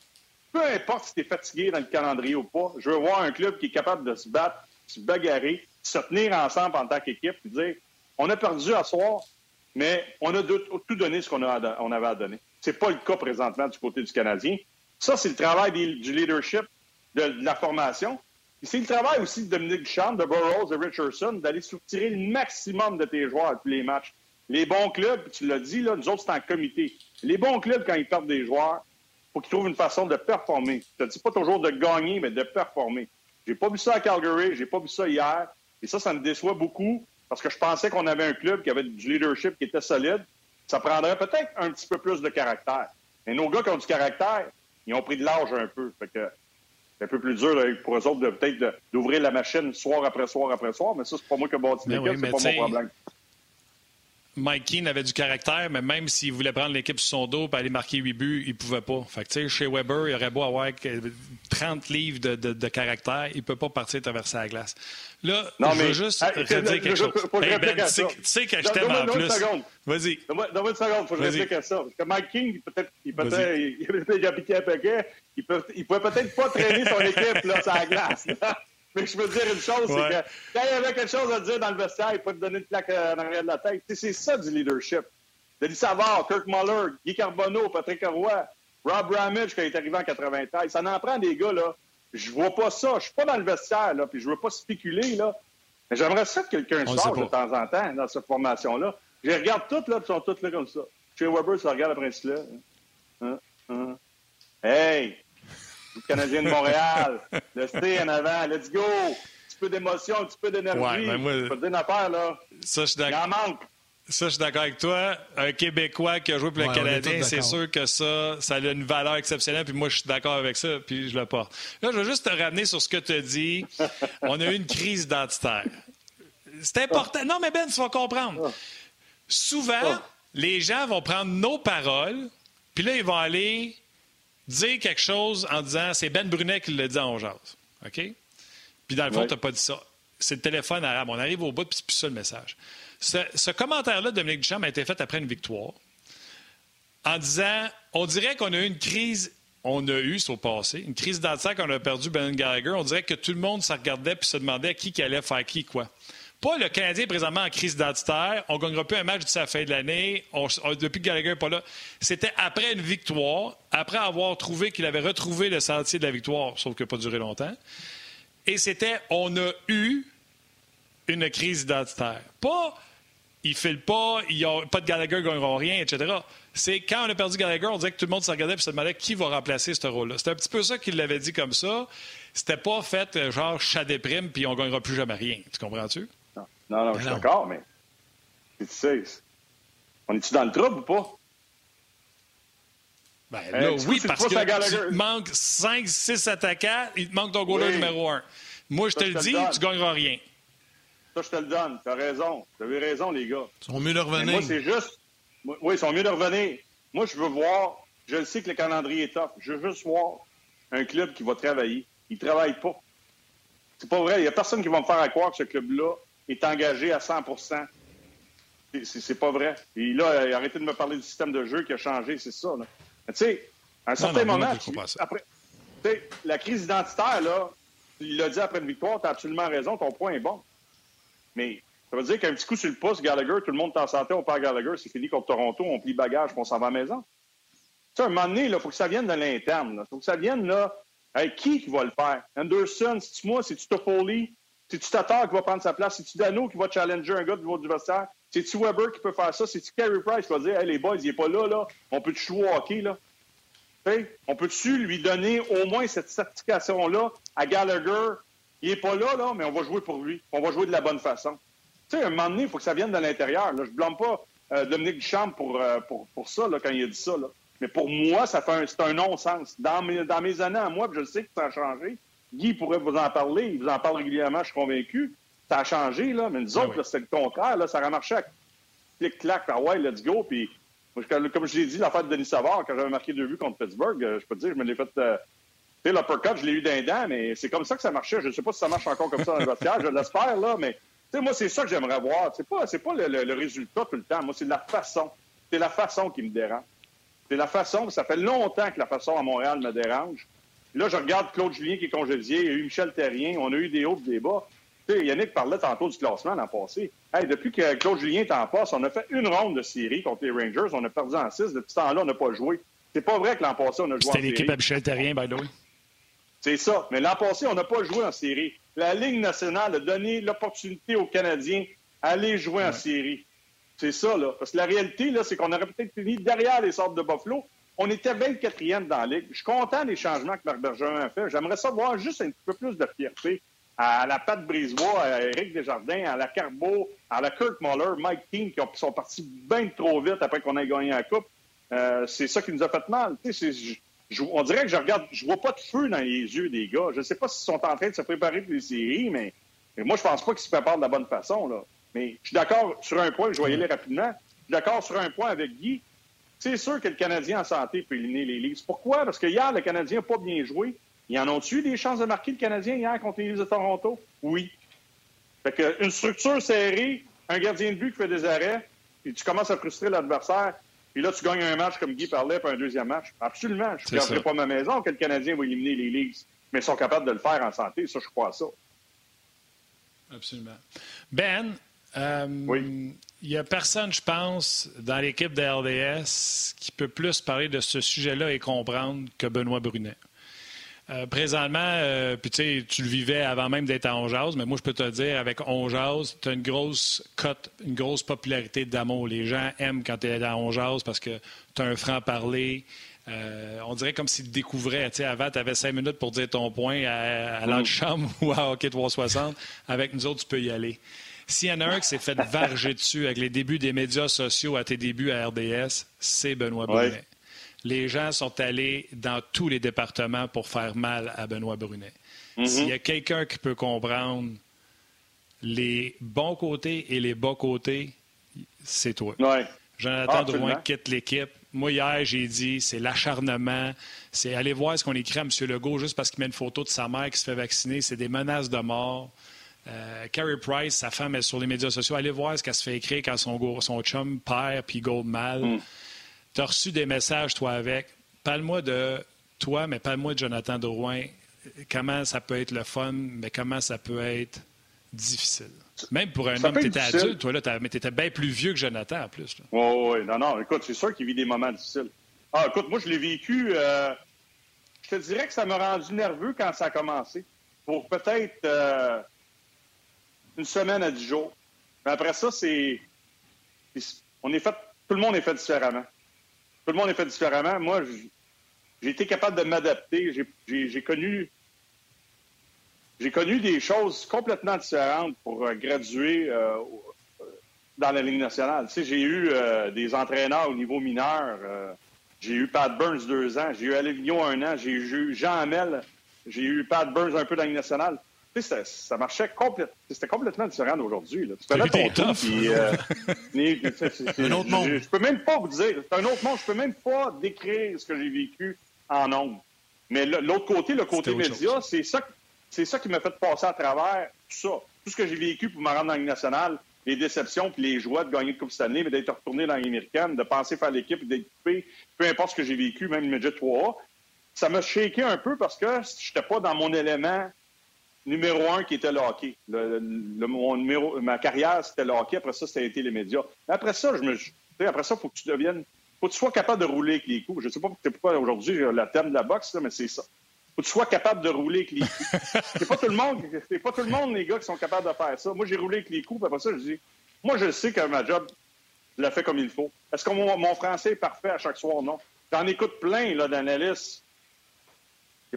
Peu importe si tu es fatigué dans le calendrier ou pas, je veux voir un club qui est capable de se battre, se bagarrer, se tenir ensemble en tant qu'équipe, et dire on a perdu à soir, mais on a tout donné ce qu'on avait à donner. Ce n'est pas le cas présentement du côté du Canadien. Ça, c'est le travail du leadership, de, la formation. C'est le travail aussi de Dominique Duchamp, de Burroughs, de Richardson, d'aller soutirer le maximum de tes joueurs à tous les matchs. Les bons clubs, tu l'as dit, là, nous autres, c'est en comité. Les bons clubs, quand ils perdent des joueurs, il faut qu'ils trouvent une façon de performer. Je ne dis pas toujours de gagner, mais de performer. J'ai pas vu ça à Calgary, j'ai pas vu ça hier. Et ça, ça me déçoit beaucoup parce que je pensais qu'on avait un club qui avait du leadership qui était solide. Ça prendrait peut-être un petit peu plus de caractère. Mais nos gars qui ont du caractère, ils ont pris de l'âge un peu. Fait que c'est un peu plus dur pour eux autres de peut-être d'ouvrir la machine soir après soir après soir, mais ça, c'est pas moi qui ai bâti ben l'équipe, c'est pas mon problème. Mike Keane avait du caractère, mais même s'il voulait prendre l'équipe sur son dos et aller marquer 8 buts, il ne pouvait pas. Fait que, chez Weber, il aurait beau avoir 30 livres de, de, de caractère, il ne peut pas partir traverser la glace. Là, non, je veux juste hey, redire quelque chose. Hey, ben, tu, sais, que je t'aime en plus. Vas-y. Donne-moi une seconde, il faut que je réplique à ça. Parce que Mike King, peut-être, il, peut il, a piqué un paquet, il, peut, il pouvait peut-être pas traîner son équipe là, sur la glace. Mais je veux dire une chose, c'est que quand il y avait quelque chose à dire dans le vestiaire, il peut te donner une plaque euh, en arrière de la tête. C'est ça du leadership. Denis Savard, Kirk Muller, Guy Carbonneau, Patrick Roy, Rob Ramage quand il est arrivé en 93. Ça en prend des gars, là. Je vois pas ça. Je suis pas dans le vestiaire, là, puis je veux pas spéculer, là. Mais j'aimerais ça que quelqu'un sorte de temps en temps dans cette formation-là. Je les regarde toutes, là, puis ils sont toutes là comme ça. Chez Weber, ça regarde après cela. Hein? Hein? Hey! le Canadien de Montréal, le C en avant, let's go! Un petit peu d'émotion, un petit peu d'énergie. Ouais, ben moi, dire une affaire, là. Ça, je suis d'accord. Il en manque. Ça, je suis d'accord avec toi. Un Québécois qui a joué pour le Canadien, c'est sûr que ça, ça a une valeur exceptionnelle. Puis moi, je suis d'accord avec ça, puis je le porte. Là, je veux juste te ramener sur ce que tu as dit. On a eu une crise identitaire. C'est important. Non, mais Ben, tu vas comprendre. Souvent, les gens vont prendre nos paroles, puis là, ils vont aller dire quelque chose en disant c'est Ben Brunet qui l'a dit en jase. OK? Puis dans le fond, tu n'as pas dit ça. C'est le téléphone arabe. On arrive au bout, puis c'est plus ça le message. Ce, commentaire-là de Dominique Duchamp a été fait après une victoire en disant on dirait qu'on a eu une crise on a eu, au passé, une crise d'identité quand on a perdu Ben Gallagher. On dirait que tout le monde se regardait et se demandait qui, allait faire qui, quoi. Pas le Canadien présentement en crise identitaire. On ne gagnera plus un match d'ici la fin de l'année. depuis que Gallagher n'est pas là. C'était après une victoire, après avoir trouvé qu'il avait retrouvé le sentier de la victoire, sauf que pas duré longtemps. Et c'était on a eu une crise identitaire. Pas il file pas, il y a pas de Gallagher ne gagnera rien, etc. C'est quand on a perdu Gallagher, on disait que tout le monde se regardait et se demandait qui va remplacer ce rôle-là. C'était un petit peu ça qu'il l'avait dit comme ça. C'était pas fait euh, genre chat déprime puis on gagnera plus jamais rien. Tu comprends-tu? Non, non, je suis d'accord, mais tu sais, on est-tu dans le trouble ou pas? Ben euh, oui, parce que tu manques 5, 6 attaquants, il te manque ton goaler numéro 1. Moi, je te le dis, tu gagneras rien. Ça, je te le donne. Tu as raison. Tu avais raison, les gars. Ils sont mieux de revenir. moi, c'est juste. Oui, ils sont mieux de revenir. Moi, je veux voir, je sais que le calendrier est top, je veux juste voir un club qui va travailler. Il ne travaille pas. C'est pas vrai. Il n'y a personne qui va me faire croire que ce club-là est engagé à 100% C'est pas vrai. Et là, arrêtez de me parler du système de jeu qui a changé, c'est ça. Tu sais, à un certain moment, après, la crise identitaire, là, il l'a dit après une victoire, tu as absolument raison, ton point est bon. Mais ça veut dire qu'un petit coup sur le pouce, Gallagher, tout le monde est en santé, on perd Gallagher, c'est fini contre Toronto, on plie bagage, on s'en va à la maison. Tu sais, à un moment donné, il faut que ça vienne de l'interne. Il faut que ça vienne, là, qui qui va le faire? Anderson, c'est-tu moi, c'est-tu Toffoli? C'est-tu Tatar qui va prendre sa place? C'est-tu Dano qui va challenger un gars du niveau du vestiaire? C'est-tu Weber qui peut faire ça? C'est-tu Carey Price qui va dire, hey, les boys, il n'est pas là, là. On peut-tu jouer au hockey, là? on peut-tu lui donner au moins cette certification-là à Gallagher? Il n'est pas là, là, mais on va jouer pour lui. On va jouer de la bonne façon. Tu sais, à un moment donné, il faut que ça vienne de l'intérieur. Je ne blâme pas euh, Dominique Duchamp pour, euh, pour, pour, ça, là, quand il a dit ça. Là. Mais pour moi, ça fait c'est un non-sens. Dans mes, dans mes années à moi, je sais que ça a changé. Guy pourrait vous en parler. Il vous en parle régulièrement, je suis convaincu. Ça a changé, là. Mais nous ah autres, c'était le contraire. Là, ça a marché avec clic-clac, ah ouais, let's go. Puis comme je l'ai dit, l'affaire de Denis Savard, quand j'avais marqué deux buts contre Pittsburgh, euh, je peux te dire, je me l'ai fait. Euh, sais, l'uppercut, je l'ai eu d'un dent, mais c'est comme ça que ça marchait. Je ne sais pas si ça marche encore comme ça dans le vestiaire, je l'espère, là, mais tu sais, moi, c'est ça que j'aimerais voir. C'est pas, pas le, résultat tout le temps. Moi, c'est la façon. C'est la façon qui me dérange. C'est la façon, ça fait longtemps que la façon à Montréal me dérange. Là, je regarde Claude Julien qui est congédié, il y a eu Michel Terrien, on a eu des hauts et des bas. Yannick parlait tantôt du classement l'an passé. depuis que Claude Julien est en poste, on a fait une ronde de série contre les Rangers. On a perdu en six. Depuis ce temps-là, on n'a pas joué. C'est pas vrai que l'an passé, on a joué. C'était l'équipe à Michel Terrien, by the way. C'est ça. Mais l'an passé, on n'a pas joué en série. La Ligue nationale a donné l'opportunité aux Canadiens d'aller jouer en série. C'est ça, là. Parce que la réalité, là, c'est qu'on aurait peut-être fini derrière les sortes de Buffalo. On était 24e dans la Ligue. Je suis content des changements que Marc Bergeron a fait. J'aimerais savoir juste un petit peu plus de fierté à la Pat Brisebois, à Eric Desjardins, à la Carbo, à la Kurt Muller, Mike King, qui sont partis bien trop vite après qu'on ait gagné la Coupe. Euh, c'est ça qui nous a fait mal. On dirait que je regarde, je vois pas de feu dans les yeux des gars. Je ne sais pas s'ils sont en train de se préparer pour les séries, mais, moi, je pense pas qu'ils se préparent de la bonne façon. Là. Mais je suis d'accord sur un point, je vais y aller rapidement. Je suis d'accord sur un point avec Guy. C'est sûr que le Canadien en santé peut éliminer les Leafs. Pourquoi? Parce que hier, le Canadien n'a pas bien joué. Ils en ont-tu eu des chances de marquer le Canadien hier contre les Leafs de Toronto? Oui. Fait que une structure serrée, un gardien de but qui fait des arrêts, puis tu commences à frustrer l'adversaire, puis là, tu gagnes un match comme Guy parlait, puis un deuxième match. Absolument. Je ne garderai pas ma maison que le Canadien va éliminer les Leafs, mais ils sont capables de le faire en santé. Ça, je crois à ça. Absolument. Ben, euh, il n'y a personne, je pense, dans l'équipe de LDS qui peut plus parler de ce sujet-là et comprendre que Benoît Brunet. Euh, présentement, euh, puis tu sais, tu le vivais avant même d'être à Onjaz, mais moi, je peux te dire, avec Onjaz, tu as une grosse cote, une grosse popularité d'amour. Les gens aiment quand tu es à Onjaz parce que tu as un franc-parler. Euh, on dirait comme s'ils te découvraient. sais, avant, tu avais cinq minutes pour dire ton point à, à l'antichambre ou à Hockey 360. Avec nous autres, tu peux y aller. S'il y en a un qui s'est fait varger dessus avec les débuts des médias sociaux à tes débuts à RDS, c'est Benoît Brunet les gens sont allés dans tous les départements pour faire mal à Benoît Brunet. Mm-hmm. S'il y a quelqu'un qui peut comprendre les bons côtés et les bas côtés, c'est toi. Jonathan ah, Drouin quitte l'équipe. Moi, hier, j'ai dit, c'est l'acharnement. C'est aller voir ce qu'on écrit à M. Legault juste parce qu'il met une photo de sa mère qui se fait vacciner. C'est des menaces de mort. Euh, Carrie Price, sa femme, est sur les médias sociaux. Allez voir ce qu'elle se fait écrire quand son, son chum perd puis gold mal. Mm. Tu as reçu des messages, toi, avec. Parle-moi de toi, mais parle-moi de Jonathan Drouin. Comment ça peut être le fun, mais comment ça peut être difficile? Même pour un homme, tu étais adulte, toi, là, mais tu étais bien plus vieux que Jonathan, en plus. Oui, oui, non, non, écoute, c'est sûr qu'il vit des moments difficiles. Ah, écoute, moi, je l'ai vécu, euh, je te dirais que ça m'a rendu nerveux quand ça a commencé. Pour peut-être euh, une semaine à dix jours. Mais après ça, c'est. On est fait. Tout le monde est fait différemment. Tout le monde est fait différemment. Moi, j'ai été capable de m'adapter. J'ai connu des choses complètement différentes pour euh, graduer euh, dans la Ligue nationale. Tu sais, j'ai eu euh, des entraîneurs au niveau mineur. j'ai eu Pat Burns deux ans. J'ai eu Alain un an. J'ai eu Jean Hamel. J'ai eu Pat Burns un peu dans la Ligue nationale. Ça, ça, marchait complètement. C'était complètement différent d'aujourd'hui. Tu ton tour, puis. Euh, un autre monde. Je, je, peux même pas vous dire. C'est un autre monde. Je peux même pas décrire ce que j'ai vécu en nombre. Mais l'autre côté, le côté média, c'est ça, c'est ça qui m'a fait passer à travers tout ça. Tout ce que j'ai vécu pour me rendre dans la nationale, les déceptions puis les joies de gagner le Coupe Stanley, mais d'être retourné dans l'américaine, de penser faire l'équipe et d'être coupé, peu importe ce que j'ai vécu, même le Midget 3A, ça m'a shaké un peu parce que je n'étais pas dans mon élément numéro un qui était le hockey. Le, mon numéro, ma carrière, c'était le hockey. Après ça, c'était été les médias. Après ça, je me, après ça, il faut que tu deviennes, faut que tu sois capable de rouler avec les coups. Je ne sais pas pourquoi aujourd'hui, la thème de la boxe, mais c'est ça. faut que tu sois capable de rouler avec les coups. c'est pas tout le monde, c'est pas tout le monde, les gars, qui sont capables de faire ça. Moi, j'ai roulé avec les coups, après ça, je dis, moi, je sais que ma job, je la fait comme il faut. Est-ce que mon, mon, français est parfait à chaque soir? Non. J'en écoute plein, là, d'analystes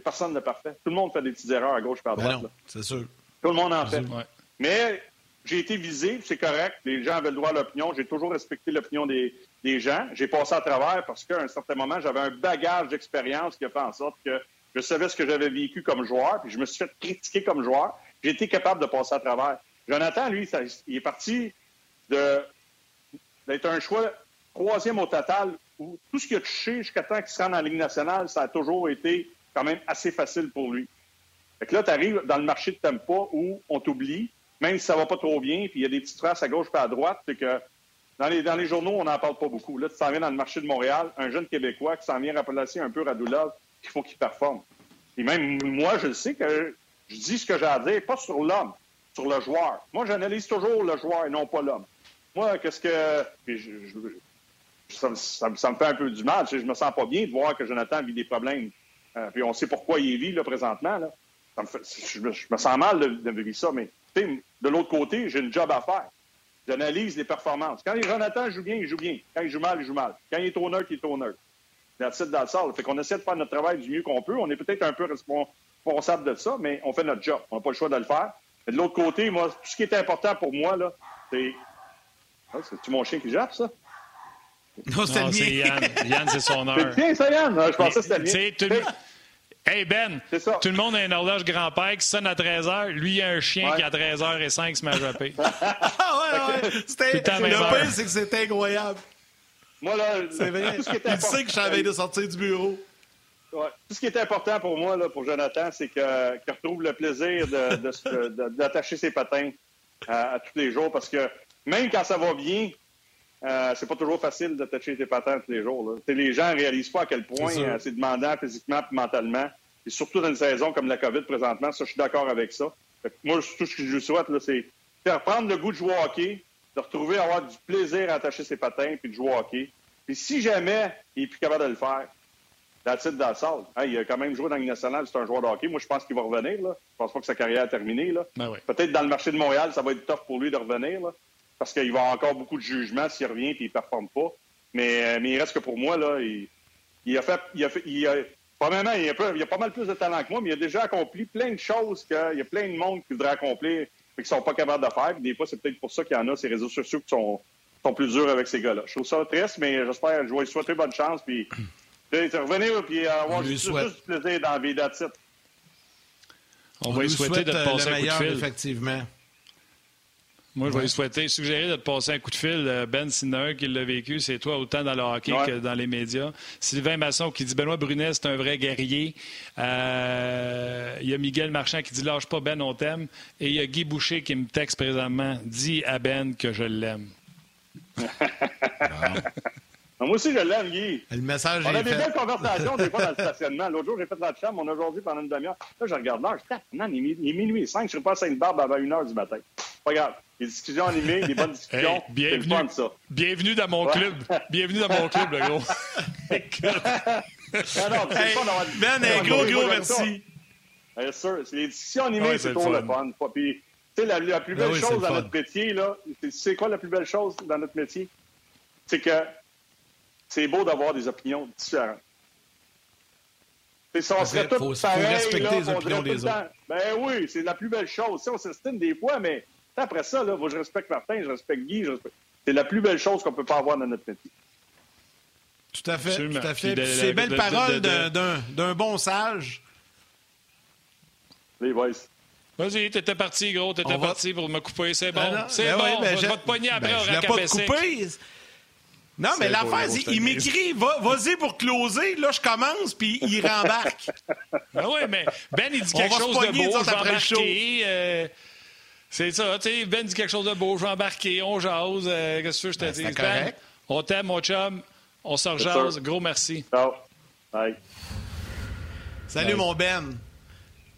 personne de parfait. Tout le monde fait des petites erreurs à gauche et à ben droite. c'est sûr. Tout le monde en fait. Mais j'ai été visé, c'est correct. Les gens avaient le droit à l'opinion. J'ai toujours respecté l'opinion des, gens. J'ai passé à travers parce qu'à un certain moment, j'avais un bagage d'expérience qui a fait en sorte que je savais ce que j'avais vécu comme joueur, puis je me suis fait critiquer comme joueur. J'ai été capable de passer à travers. Jonathan, lui, il est parti d'être un choix troisième au total où tout ce qu'il a touché jusqu'à temps qu'il se rende en Ligue nationale, ça a toujours été quand même assez facile pour lui. Fait que là, tu arrives dans le marché de Tampa où on t'oublie, même si ça va pas trop bien, puis il y a des petites traces à gauche et à droite, c'est que dans les, dans les journaux, on n'en parle pas beaucoup. Là, tu s'en viens dans le marché de Montréal, un jeune Québécois qui s'en vient remplacer un peu Radulov, qu'il faut qu'il performe. Et même moi, je le sais que je dis ce que j'ai à dire, pas sur l'homme, sur le joueur. Moi, j'analyse toujours le joueur et non pas l'homme. Moi, qu'est-ce que... ça, me fait un peu du mal. Je me sens pas bien de voir que Jonathan vit des problèmes euh, puis on sait pourquoi il vit là, présentement. Là. je, me, sens mal de, vivre ça, mais de l'autre côté, j'ai une job à faire. J'analyse les performances. Quand Jonathan joue bien, il joue bien. Quand il joue mal, il joue mal. Quand il est au neutre, il est au neutre. That's. Fait qu'on essaie de faire notre travail du mieux qu'on peut. On est peut-être un peu responsable de ça, mais on fait notre job. On n'a pas le choix de le faire. Mais de l'autre côté, moi, tout ce qui est important pour moi, là, c'est. Ah, c'est-tu mon chien qui jappe, ça? Non, c'est Yann. Yann, c'est son heure. Tiens, c'est Yann? Je pensais que c'était le Hey Ben, tout le monde a une horloge grand-père qui sonne à 13h. Lui, il a un chien qui à 13h05 se met à japper. ah ouais, ouais. C'était, le pire, c'est que c'était incroyable. Moi, là, c'est vrai. Tout ce qui il sait que je savais de sortir du bureau. Ouais. Tout ce qui est important pour moi, là, pour Jonathan, c'est qu'il retrouve le plaisir d'attacher ses patins à, tous les jours parce que même quand ça va bien, euh, c'est pas toujours facile d'attacher tes patins tous les jours. Les gens ne réalisent pas à quel point euh, c'est demandant physiquement et mentalement. Et surtout dans une saison comme la COVID présentement, ça, je suis d'accord avec ça. moi, tout ce que je souhaite, c'est faire prendre le goût de jouer au hockey, de retrouver avoir du plaisir à attacher ses patins puis de jouer au hockey. Puis si jamais il est plus capable de le faire, dans le dans la salle. il a quand même joué dans le nationale, c'est un joueur de hockey. Moi, je pense qu'il va revenir. Là. Je pense pas que sa carrière a terminé. Ben Peut-être dans le marché de Montréal, ça va être tough pour lui de revenir. Là parce qu'il va avoir encore beaucoup de jugements s'il revient et il ne performe pas. Mais, euh, mais il reste que pour moi, là, il, a fait. Il a, fait, il a, premièrement, il a, il a, pas mal plus de talent que moi, mais il a déjà accompli plein de choses qu'il y a plein de monde qui voudrait accomplir et qui ne sont pas capables de faire. des fois, c'est peut-être pour ça qu'il y en a ces réseaux sociaux qui sont, sont plus durs avec ces gars-là. Je trouve ça triste, mais j'espère, je vais lui souhaiter bonne chance. Puis, revenir et avoir juste, juste, du plaisir dans la vie titre. On, va lui souhaiter de passer un coup de fil. Effectivement. Moi, je vais lui souhaiter, suggérer de te passer un coup de fil. Euh, ben Sinner, qui l'a vécu, c'est toi autant dans le hockey que dans les médias. Sylvain Masson qui dit Benoît Brunet, c'est un vrai guerrier. Euh, il y a Miguel Marchand qui dit Lâche pas Ben, on t'aime. Et il y a Guy Boucher qui me texte présentement Dis à Ben que je l'aime. Moi aussi, je l'aime, Guy. Le message on a des belles conversations des fois dans le stationnement. L'autre jour, j'ai fait la chambre, on a aujourd'hui pendant une demi-heure. Là, je regarde l'heure, je dis, non, il est minuit et cinq, je ne serai pas à Sainte-Barbe avant une heure du matin. Pas grave. Les discussions animées, des bonnes discussions. bienvenue, c'est le fun, ça. Bienvenue dans mon club. Bienvenue dans mon club, le gros. non, c'est hey, fun Ben, un gros, gros merci. Bien sûr. Les discussions animées, c'est toujours le fun. Puis, tu sais, la, la, plus belle ben oui, chose dans notre métier, là, c'est quoi la plus belle chose dans notre métier? C'est que c'est beau d'avoir des opinions différentes. Ça, on serait tous pareils, respecter là, les opinions des autres. Ben oui, c'est la plus belle chose. on s'estime des fois, mais après ça, là, je respecte Martin, je respecte Guy, respecte... c'est la plus belle chose qu'on peut pas avoir dans notre métier. Tout à fait, tout à fait. C'est belle parole d'un bon sage. Les boys. Vas-y, t'étais parti, gros. T'étais va... parti pour me couper. C'est bon. Ben c'est ben bon. Ouais, ben je vais te pogner après ben, je l'ai pas. Non, mais l'affaire, qu'il m'écrit vas-y pour closer. Là, je commence, puis il rembarque. ben oui, mais Ben, il dit quelque chose de beau. Je vais embarquer. C'est ça, tu sais. Ben dit quelque chose de beau. Je vais embarquer. On jase. Euh, Qu'est-ce que je te dis? Ben, on t'aime, mon chum. On se rejase. Gros merci. Ciao. Bye. Salut, Bye. mon Ben.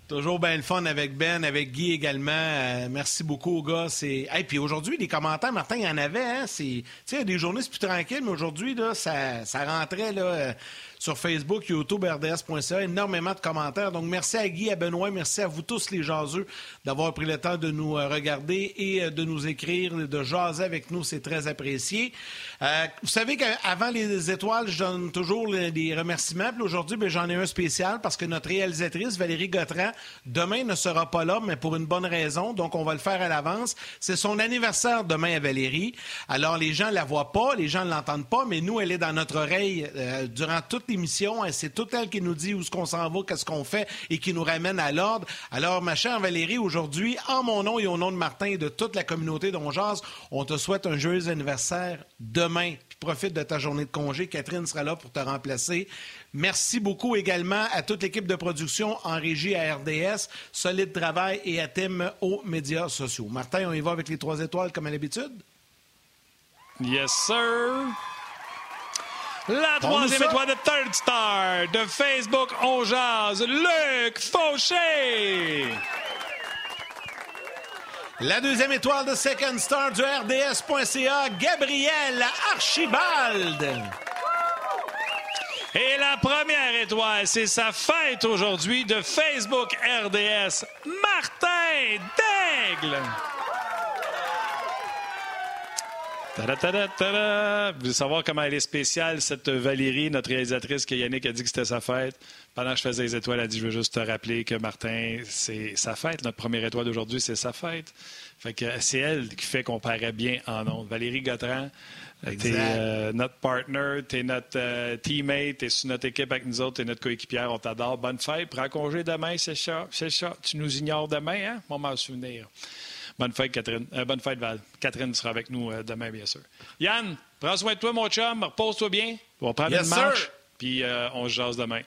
Toujours bien le fun avec Ben, avec Guy également. Euh, merci beaucoup, gars. C'est... Hey, puis aujourd'hui, les commentaires, Martin, il y en avait. Hein? C'est... Tu sais, il y a des journées, c'est plus tranquille, mais aujourd'hui, là, ça, ça rentrait là, euh, sur Facebook, YouTube, RDS.ca. Énormément de commentaires. Donc, merci à Guy, à Benoît, merci à vous tous, les jaseux, d'avoir pris le temps de nous euh, regarder et euh, de nous écrire, de jaser avec nous. C'est très apprécié. Euh, vous savez qu'avant les étoiles, je donne toujours des remerciements. Puis aujourd'hui, ben, j'en ai un spécial parce que notre réalisatrice, Valérie Gautran, demain ne sera pas là, mais pour une bonne raison. Donc, on va le faire à l'avance. C'est son anniversaire demain à Valérie. Alors, les gens ne la voient pas, les gens ne l'entendent pas, mais nous, elle est dans notre oreille durant toute l'émission. C'est tout elle qui nous dit où est-ce qu'on s'en va, qu'est-ce qu'on fait et qui nous ramène à l'ordre. Alors, ma chère Valérie, aujourd'hui, en mon nom et au nom de Martin et de toute la communauté d'Ongeaz, on te souhaite un joyeux anniversaire demain. Puis profite de ta journée de congé. Catherine sera là pour te remplacer. Merci beaucoup également à toute l'équipe de production en régie à RDS, solide travail et à thème aux médias sociaux. Martin, on y va avec les trois étoiles comme à l'habitude? Yes, sir. La troisième étoile de Third Star de Facebook On Jazz, Luc Fauché. La deuxième étoile de Second Star du RDS.ca, Gabriel Archibald. Et la première étoile, c'est sa fête aujourd'hui de Facebook RDS, Martin Daigle. Vous voulez savoir comment elle est spéciale, cette Valérie, notre réalisatrice, que Yannick a dit que c'était sa fête. Pendant que je faisais les étoiles, elle a dit Je veux juste te rappeler que Martin, c'est sa fête. Notre première étoile d'aujourd'hui, c'est sa fête. Fait que c'est elle qui fait qu'on paraît bien en ondes. Valérie Gautran, t'es euh, notre partner, t'es notre euh, teammate, t'es sur notre équipe avec nous autres, t'es notre coéquipière, on t'adore. Bonne fête, prends congé demain, c'est ça, c'est ça. Tu nous ignores demain, hein? Mon m'en souvenir. Bonne fête, Catherine. Euh, bonne fête, Val. Catherine sera avec nous euh, demain, bien sûr. Yann, prends soin de toi, mon chum. Repose-toi bien. On va prendre yes, une marche. Puis euh, on se jase demain.